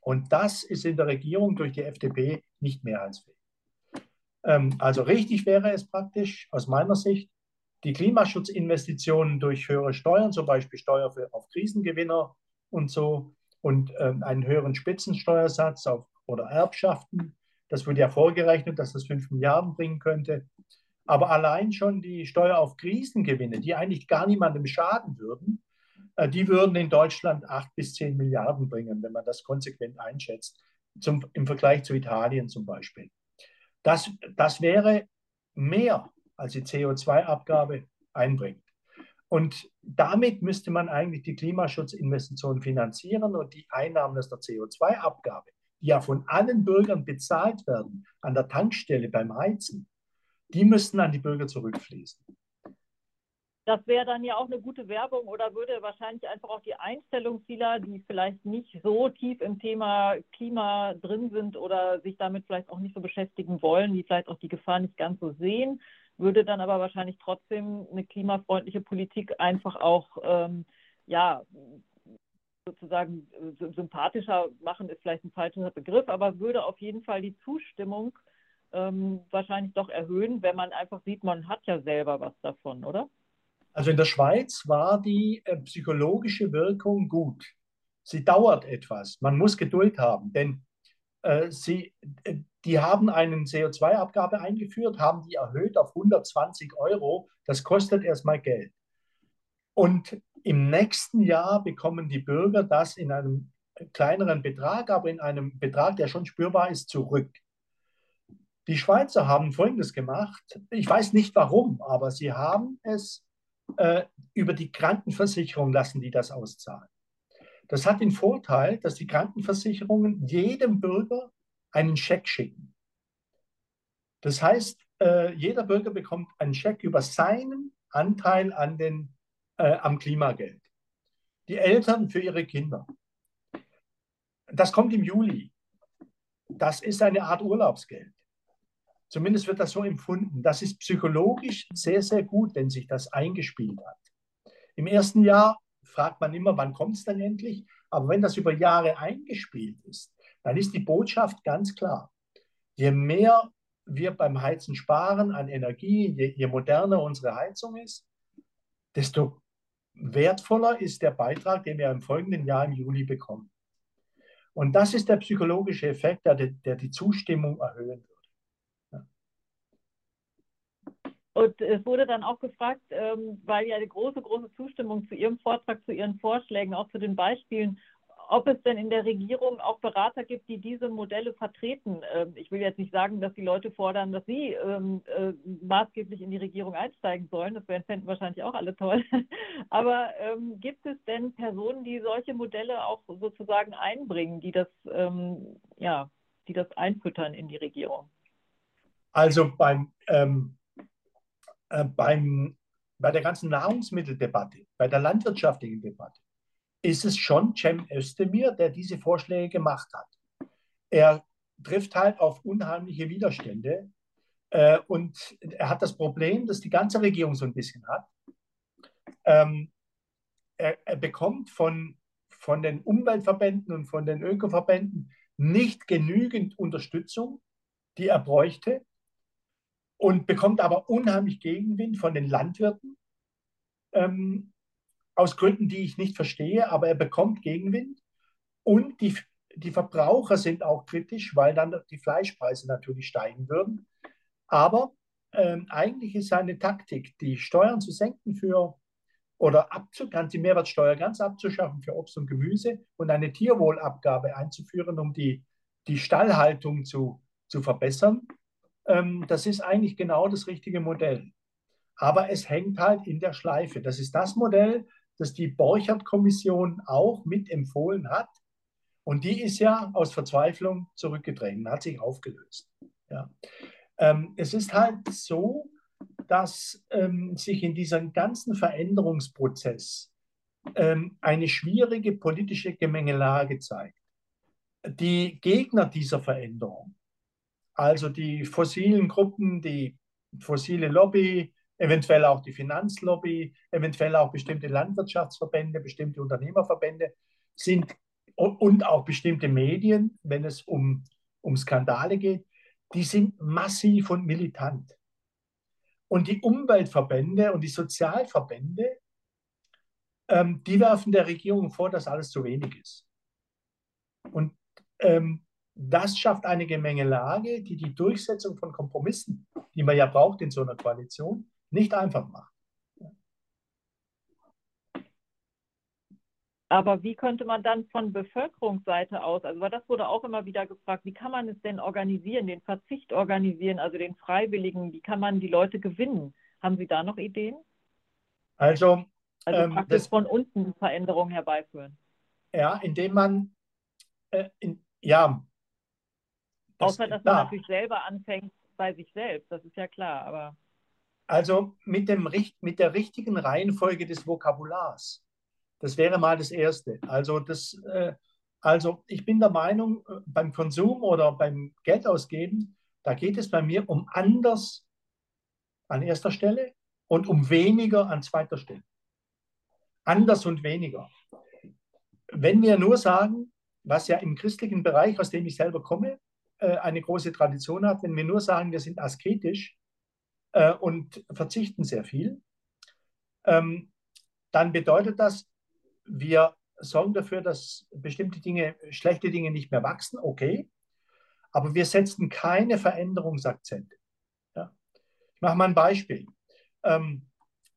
Und das ist in der Regierung durch die FDP nicht mehrheitsfähig. Ähm, also richtig wäre es praktisch aus meiner Sicht, die Klimaschutzinvestitionen durch höhere Steuern, zum Beispiel Steuer für, auf Krisengewinner und so, und ähm, einen höheren Spitzensteuersatz auf, oder Erbschaften. Das wurde ja vorgerechnet, dass das 5 Milliarden bringen könnte. Aber allein schon die Steuer auf Krisengewinne, die eigentlich gar niemandem schaden würden, äh, die würden in Deutschland 8 bis 10 Milliarden bringen, wenn man das konsequent einschätzt, zum, im Vergleich zu Italien zum Beispiel. Das, das wäre mehr, als die CO2-Abgabe einbringt. Und damit müsste man eigentlich die Klimaschutzinvestitionen finanzieren und die Einnahmen aus der CO2-Abgabe, die ja von allen Bürgern bezahlt werden, an der Tankstelle beim Heizen, die müssten an die Bürger zurückfließen. Das wäre dann ja auch eine gute Werbung oder würde wahrscheinlich einfach auch die Einstellungsfehler, die vielleicht nicht so tief im Thema Klima drin sind oder sich damit vielleicht auch nicht so beschäftigen wollen, die vielleicht auch die Gefahr nicht ganz so sehen, würde dann aber wahrscheinlich trotzdem eine klimafreundliche Politik einfach auch, ähm, ja, sozusagen sympathischer machen, ist vielleicht ein falscher Begriff, aber würde auf jeden Fall die Zustimmung ähm, wahrscheinlich doch erhöhen, wenn man einfach sieht, man hat ja selber was davon, oder? Also in der Schweiz war die äh, psychologische Wirkung gut. Sie dauert etwas. Man muss Geduld haben, denn äh, sie, äh, die haben eine CO2-Abgabe eingeführt, haben die erhöht auf 120 Euro. Das kostet erstmal Geld. Und im nächsten Jahr bekommen die Bürger das in einem kleineren Betrag, aber in einem Betrag, der schon spürbar ist, zurück. Die Schweizer haben Folgendes gemacht. Ich weiß nicht warum, aber sie haben es äh, über die Krankenversicherung lassen die das auszahlen. Das hat den Vorteil, dass die Krankenversicherungen jedem Bürger einen Scheck schicken. Das heißt, äh, jeder Bürger bekommt einen Scheck über seinen Anteil an den, äh, am Klimageld. Die Eltern für ihre Kinder. Das kommt im Juli. Das ist eine Art Urlaubsgeld. Zumindest wird das so empfunden. Das ist psychologisch sehr, sehr gut, wenn sich das eingespielt hat. Im ersten Jahr fragt man immer, wann kommt es denn endlich? Aber wenn das über Jahre eingespielt ist, dann ist die Botschaft ganz klar. Je mehr wir beim Heizen sparen an Energie, je, je moderner unsere Heizung ist, desto wertvoller ist der Beitrag, den wir im folgenden Jahr im Juli bekommen. Und das ist der psychologische Effekt, der, der die Zustimmung erhöhen wird. Und es wurde dann auch gefragt, ähm, weil ja eine große, große Zustimmung zu Ihrem Vortrag, zu Ihren Vorschlägen, auch zu den Beispielen, ob es denn in der Regierung auch Berater gibt, die diese Modelle vertreten. Ähm, ich will jetzt nicht sagen, dass die Leute fordern, dass sie ähm, äh, maßgeblich in die Regierung einsteigen sollen. Das fänden wahrscheinlich auch alle toll. Aber gibt es denn Personen, die solche Modelle auch sozusagen einbringen, die das, ja, die das einfüttern in die Regierung? Also beim ähm, äh, beim, bei der ganzen Nahrungsmitteldebatte, bei der landwirtschaftlichen Debatte, ist es schon Cem Özdemir, der diese Vorschläge gemacht hat. Er trifft halt auf unheimliche Widerstände äh, und er hat das Problem, das die ganze Regierung so ein bisschen hat. Ähm, er, er, bekommt von, von den Umweltverbänden und von den Ökoverbänden nicht genügend Unterstützung, die er bräuchte und bekommt aber unheimlich Gegenwind von den Landwirten. Ähm, aus Gründen, die ich nicht verstehe, aber er bekommt Gegenwind. Und die, die Verbraucher sind auch kritisch, weil dann die Fleischpreise natürlich steigen würden. Aber ähm, eigentlich ist seine Taktik, die Steuern zu senken für oder abzu, die Mehrwertsteuer ganz abzuschaffen für Obst und Gemüse und eine Tierwohlabgabe einzuführen, um die, die Stallhaltung zu, zu verbessern ähm, das ist eigentlich genau das richtige Modell. Aber es hängt halt in der Schleife. Das ist das Modell, das die Borchert-Kommission auch mitempfohlen hat. Und die ist ja aus Verzweiflung zurückgedrängt, hat sich aufgelöst. Ja. Ähm, es ist halt so, dass ähm, sich in diesem ganzen Veränderungsprozess ähm, eine schwierige politische Gemengelage zeigt. die Gegner dieser Veränderung, also die fossilen Gruppen, die fossile Lobby, eventuell auch die Finanzlobby, eventuell auch bestimmte Landwirtschaftsverbände, bestimmte Unternehmerverbände sind und auch bestimmte Medien, wenn es um, um Skandale geht, die sind massiv und militant. Und die Umweltverbände und die Sozialverbände, ähm, die werfen der Regierung vor, dass alles zu wenig ist. Und ähm, das schafft eine Gemengelage, die die Durchsetzung von Kompromissen, die man ja braucht in so einer Koalition, nicht einfach macht. Aber wie könnte man dann von Bevölkerungsseite aus, also weil das wurde auch immer wieder gefragt, wie kann man es denn organisieren, den Verzicht organisieren, also den Freiwilligen, wie kann man die Leute gewinnen? Haben Sie da noch Ideen? Also, also ähm, praktisch das, von unten Veränderungen herbeiführen. Ja, indem man, äh, in, ja. Das, Außer, dass man natürlich selber anfängt bei sich selbst, das ist ja klar, aber. Also mit, dem, mit der richtigen Reihenfolge des Vokabulars. Das wäre mal das Erste. Also, das, äh, also ich bin der Meinung, äh, beim Konsum oder beim Geldausgeben, da geht es bei mir um anders an erster Stelle und um weniger an zweiter Stelle. Anders und weniger. Wenn wir nur sagen, was ja im christlichen Bereich, aus dem ich selber komme, äh, eine große Tradition hat, wenn wir nur sagen, wir sind asketisch äh, und verzichten sehr viel, ähm, dann bedeutet das, wir sorgen dafür, dass bestimmte Dinge, schlechte Dinge nicht mehr wachsen, okay, aber wir setzen keine Veränderungsakzente. Ja. Ich mache mal ein Beispiel. Ähm,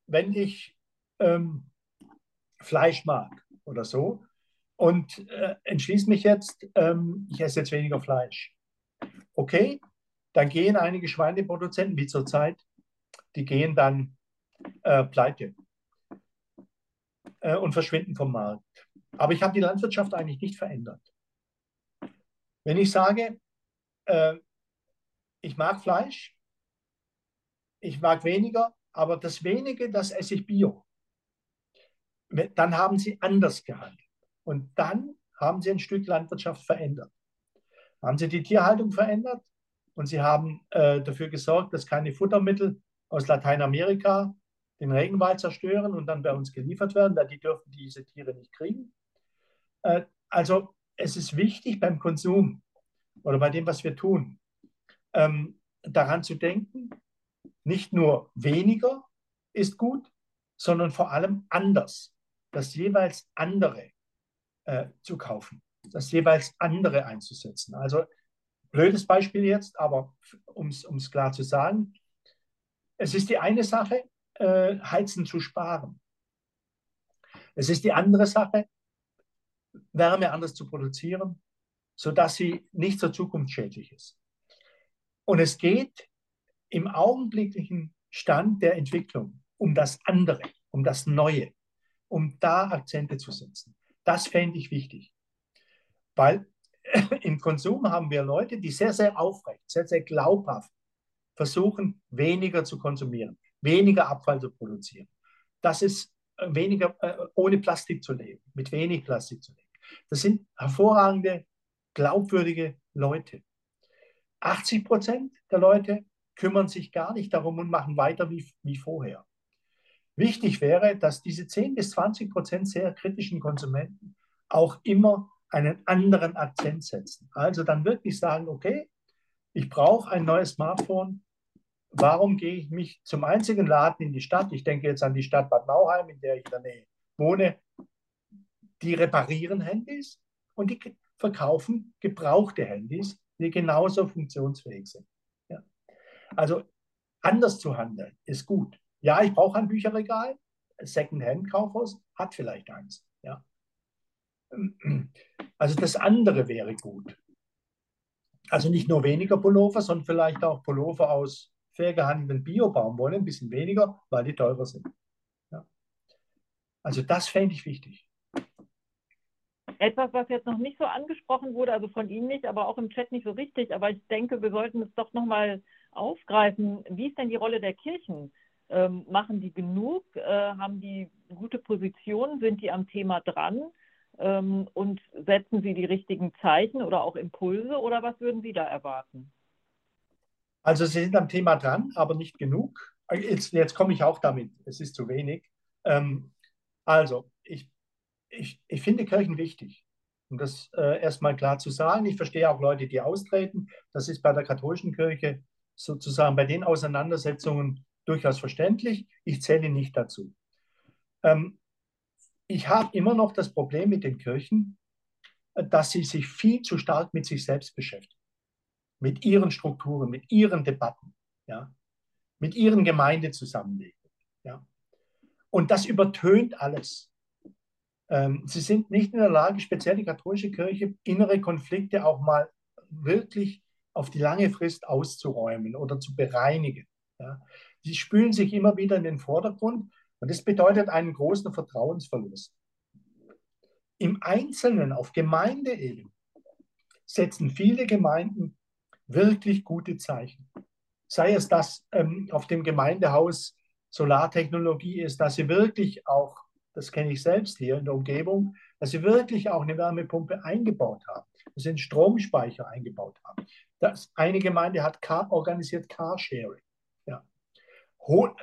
wenn ich ähm, Fleisch mag oder so und äh, entschließe mich jetzt, ähm, ich esse jetzt weniger Fleisch. Okay, dann gehen einige Schweineproduzenten, wie zurzeit, die gehen dann äh, pleite äh, und verschwinden vom Markt. Aber ich habe die Landwirtschaft eigentlich nicht verändert. Wenn ich sage, äh, ich mag Fleisch, ich mag weniger, aber das wenige, das esse ich bio, dann haben sie anders gehandelt. Und dann haben sie ein Stück Landwirtschaft verändert. Haben sie die Tierhaltung verändert und sie haben äh, dafür gesorgt, dass keine Futtermittel aus Lateinamerika den Regenwald zerstören und dann bei uns geliefert werden, da die dürfen diese Tiere nicht kriegen. Äh, also es ist wichtig beim Konsum oder bei dem, was wir tun, ähm, daran zu denken, nicht nur weniger ist gut, sondern vor allem anders, das jeweils andere äh, zu kaufen, das jeweils andere einzusetzen. Also blödes Beispiel jetzt, aber um es klar zu sagen, es ist die eine Sache, äh, Heizen zu sparen. Es ist die andere Sache, Wärme anders zu produzieren, sodass sie nicht so zukunftsschädlich ist. Und es geht im augenblicklichen Stand der Entwicklung um das andere, um das Neue, um da Akzente zu setzen. Das fände ich wichtig. Weil im Konsum haben wir Leute, die sehr, sehr aufrecht, sehr, sehr glaubhaft versuchen, weniger zu konsumieren weniger Abfall zu produzieren. Das ist äh, weniger, äh, ohne Plastik zu leben, mit wenig Plastik zu leben. Das sind hervorragende, glaubwürdige Leute. 80 Prozent der Leute kümmern sich gar nicht darum und machen weiter wie, wie vorher. Wichtig wäre, dass diese 10 bis 20 Prozent sehr kritischen Konsumenten auch immer einen anderen Akzent setzen. Also dann wirklich sagen, okay, ich brauche ein neues Smartphone, warum gehe ich mich zum einzigen Laden in die Stadt, ich denke jetzt an die Stadt Bad Nauheim, in der ich in der Nähe wohne, die reparieren Handys und die verkaufen gebrauchte Handys, die genauso funktionsfähig sind. Ja. Also anders zu handeln ist gut. Ja, ich brauche ein Bücherregal, Second-Hand-Kaufhaus hat vielleicht eins. Also das andere wäre gut. Also nicht nur weniger Pullover, sondern vielleicht auch Pullover aus fair gehandelten Bio-Baumwolle ein bisschen weniger, weil die teurer sind. Ja. Also das fände ich wichtig. Etwas, was jetzt noch nicht so angesprochen wurde, also von Ihnen nicht, aber auch im Chat nicht so richtig, aber ich denke, wir sollten es doch nochmal aufgreifen. Wie ist denn die Rolle der Kirchen? Ähm, machen die genug? Äh, haben die gute Position? Sind die am Thema dran? Ähm, und setzen Sie die richtigen Zeichen oder auch Impulse oder was würden Sie da erwarten? Also Sie sind am Thema dran, aber nicht genug. Jetzt, jetzt komme ich auch damit, es ist zu wenig. Ähm, also, ich, ich, ich finde Kirchen wichtig, um das äh, erstmal klar zu sagen. Ich verstehe auch Leute, die austreten. Das ist bei der katholischen Kirche sozusagen bei den Auseinandersetzungen durchaus verständlich. Ich zähle nicht dazu. Ähm, ich habe immer noch das Problem mit den Kirchen, äh, dass sie sich viel zu stark mit sich selbst beschäftigen, mit ihren Strukturen, mit ihren Debatten, ja, mit ihren Gemeindezusammenlegungen. Ja. Und das übertönt alles. Ähm, sie sind nicht in der Lage, speziell die katholische Kirche, innere Konflikte auch mal wirklich auf die lange Frist auszuräumen oder zu bereinigen. Ja. Sie spülen sich immer wieder in den Vordergrund und das bedeutet einen großen Vertrauensverlust. Im Einzelnen auf Gemeindeebene setzen viele Gemeinden wirklich gute Zeichen. Sei es, dass ähm, auf dem Gemeindehaus Solartechnologie ist, dass sie wirklich auch, das kenne ich selbst hier in der Umgebung, dass sie wirklich auch eine Wärmepumpe eingebaut haben, dass sie einen Stromspeicher eingebaut haben. Das, eine Gemeinde hat organisiert Carsharing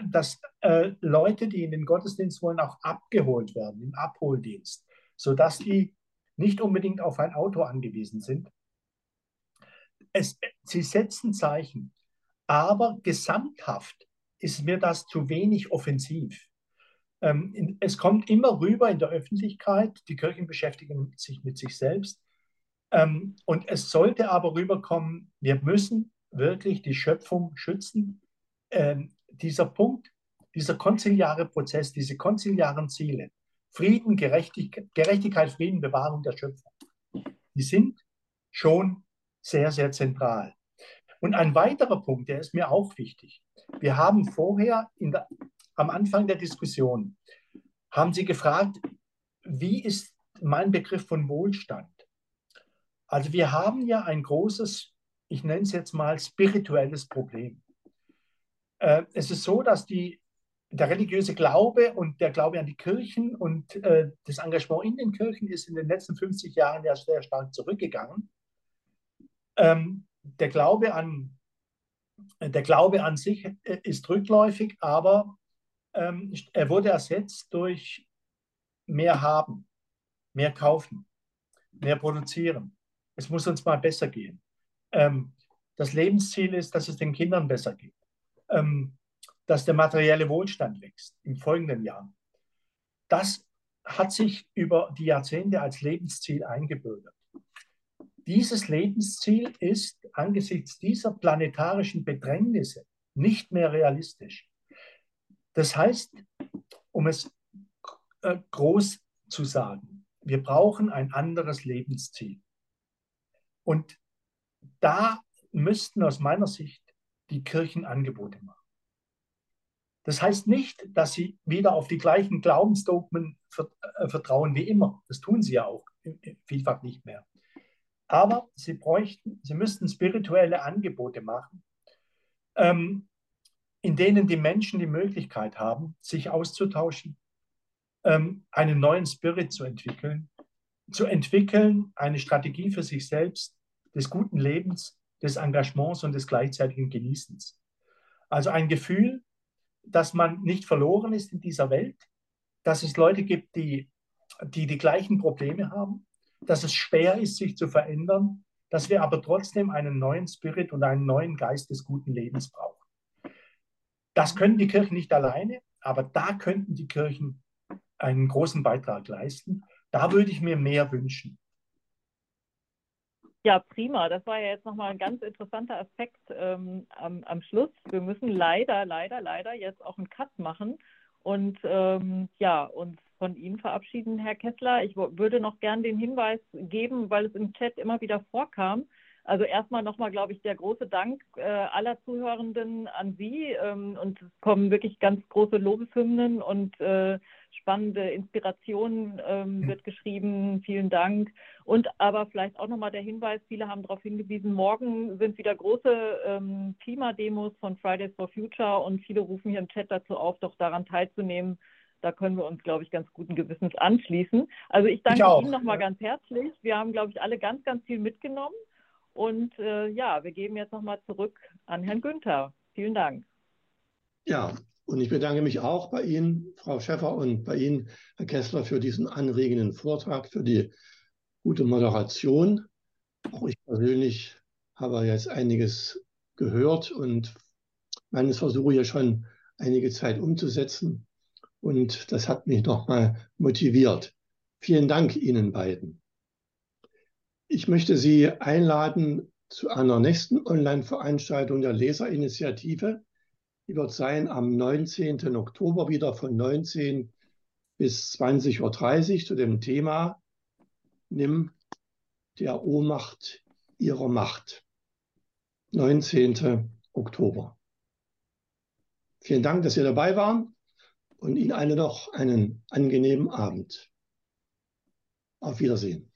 dass äh, Leute, die in den Gottesdienst wollen, auch abgeholt werden im Abholdienst, sodass die nicht unbedingt auf ein Auto angewiesen sind. Es, sie setzen Zeichen, aber gesamthaft ist mir das zu wenig offensiv. Ähm, es kommt immer rüber in der Öffentlichkeit, die Kirchen beschäftigen sich mit sich selbst. Ähm, und es sollte aber rüberkommen, wir müssen wirklich die Schöpfung schützen. Ähm, dieser Punkt, dieser konziliare Prozess, diese konziliaren Ziele, Frieden, Gerechtigkeit, Gerechtigkeit, Frieden, Bewahrung der Schöpfung, die sind schon sehr, sehr zentral. Und ein weiterer Punkt, der ist mir auch wichtig. Wir haben vorher der, am Anfang der Diskussion, haben Sie gefragt, wie ist mein Begriff von Wohlstand? Also wir haben ja ein großes, ich nenne es jetzt mal spirituelles Problem. Äh, es ist so, dass die, der religiöse Glaube und der Glaube an die Kirchen und äh, das Engagement in den Kirchen ist in den letzten 50 Jahren ja sehr stark zurückgegangen. Ähm, der, Glaube an, der Glaube an sich äh, ist rückläufig, aber ähm, er wurde ersetzt durch mehr haben, mehr kaufen, mehr produzieren. Es muss uns mal besser gehen. Ähm, das Lebensziel ist, dass es den Kindern besser geht ähm, dass der materielle Wohlstand wächst im folgenden Jahr. Das hat sich über die Jahrzehnte als Lebensziel eingebürgert. Dieses Lebensziel ist angesichts dieser planetarischen Bedrängnisse nicht mehr realistisch. Das heißt, um es äh, groß zu sagen, wir brauchen ein anderes Lebensziel. Und da müssten aus meiner Sicht die Kirchen Angebote machen. Das heißt nicht, dass sie wieder auf die gleichen Glaubensdogmen äh, vertrauen wie immer. Das tun sie ja auch vielfach nicht mehr. Aber sie bräuchten, sie müssten spirituelle Angebote machen, ähm, in denen die Menschen die Möglichkeit haben, sich auszutauschen, ähm, einen neuen Spirit zu entwickeln, zu entwickeln, eine Strategie für sich selbst, des guten Lebens, des Engagements und des gleichzeitigen Genießens. Also ein Gefühl, dass man nicht verloren ist in dieser Welt, dass es Leute gibt, die die, die gleichen Probleme haben, dass es schwer ist, sich zu verändern, dass wir aber trotzdem einen neuen Spirit und einen neuen Geist des guten Lebens brauchen. Das können die Kirchen nicht alleine, aber da könnten die Kirchen einen großen Beitrag leisten. Da würde ich mir mehr wünschen. Ja, prima. Das war ja jetzt nochmal ein ganz interessanter Aspekt ähm, am, am, Schluss. Wir müssen leider, leider, leider jetzt auch einen Cut machen und ähm, ja, uns von Ihnen verabschieden, Herr Kessler. Ich würde noch gern den Hinweis geben, weil es im Chat immer wieder vorkam. Also erstmal nochmal, glaube ich, der große Dank äh, aller Zuhörenden an Sie. Ähm, und es kommen wirklich ganz große Lobeshymnen und äh, spannende Inspiration ähm, wird geschrieben. Vielen Dank. Und aber vielleicht auch nochmal der Hinweis, viele haben darauf hingewiesen, morgen sind wieder große ähm, Klimademos von Fridays for Future und viele rufen hier im Chat dazu auf, doch daran teilzunehmen. da können wir uns, glaube ich, ganz guten Gewissens anschließen. Also ich danke ich Ihnen nochmal ja. ganz herzlich. Wir haben, glaube ich, alle ganz, ganz viel mitgenommen. Und äh, ja, wir geben jetzt nochmal zurück an Herrn Günther. Vielen Dank. Ja, und ich bedanke mich auch bei Ihnen, Frau Schäffer, und bei Ihnen, Herr Kessler, für diesen anregenden Vortrag, für die gute Moderation. Auch ich persönlich habe jetzt einiges gehört und meines versuche ja schon einige Zeit umzusetzen. Und das hat mich nochmal motiviert. Vielen Dank Ihnen beiden. Ich möchte Sie einladen zu einer nächsten Online-Veranstaltung der Leserinitiative. Die wird sein am 19. Oktober wieder von 19 bis 20.30 Uhr zu dem Thema Nimm der Ohnmacht ihrer Macht. 19. Oktober. Vielen Dank, dass Sie dabei waren und Ihnen alle noch einen angenehmen Abend. Auf Wiedersehen.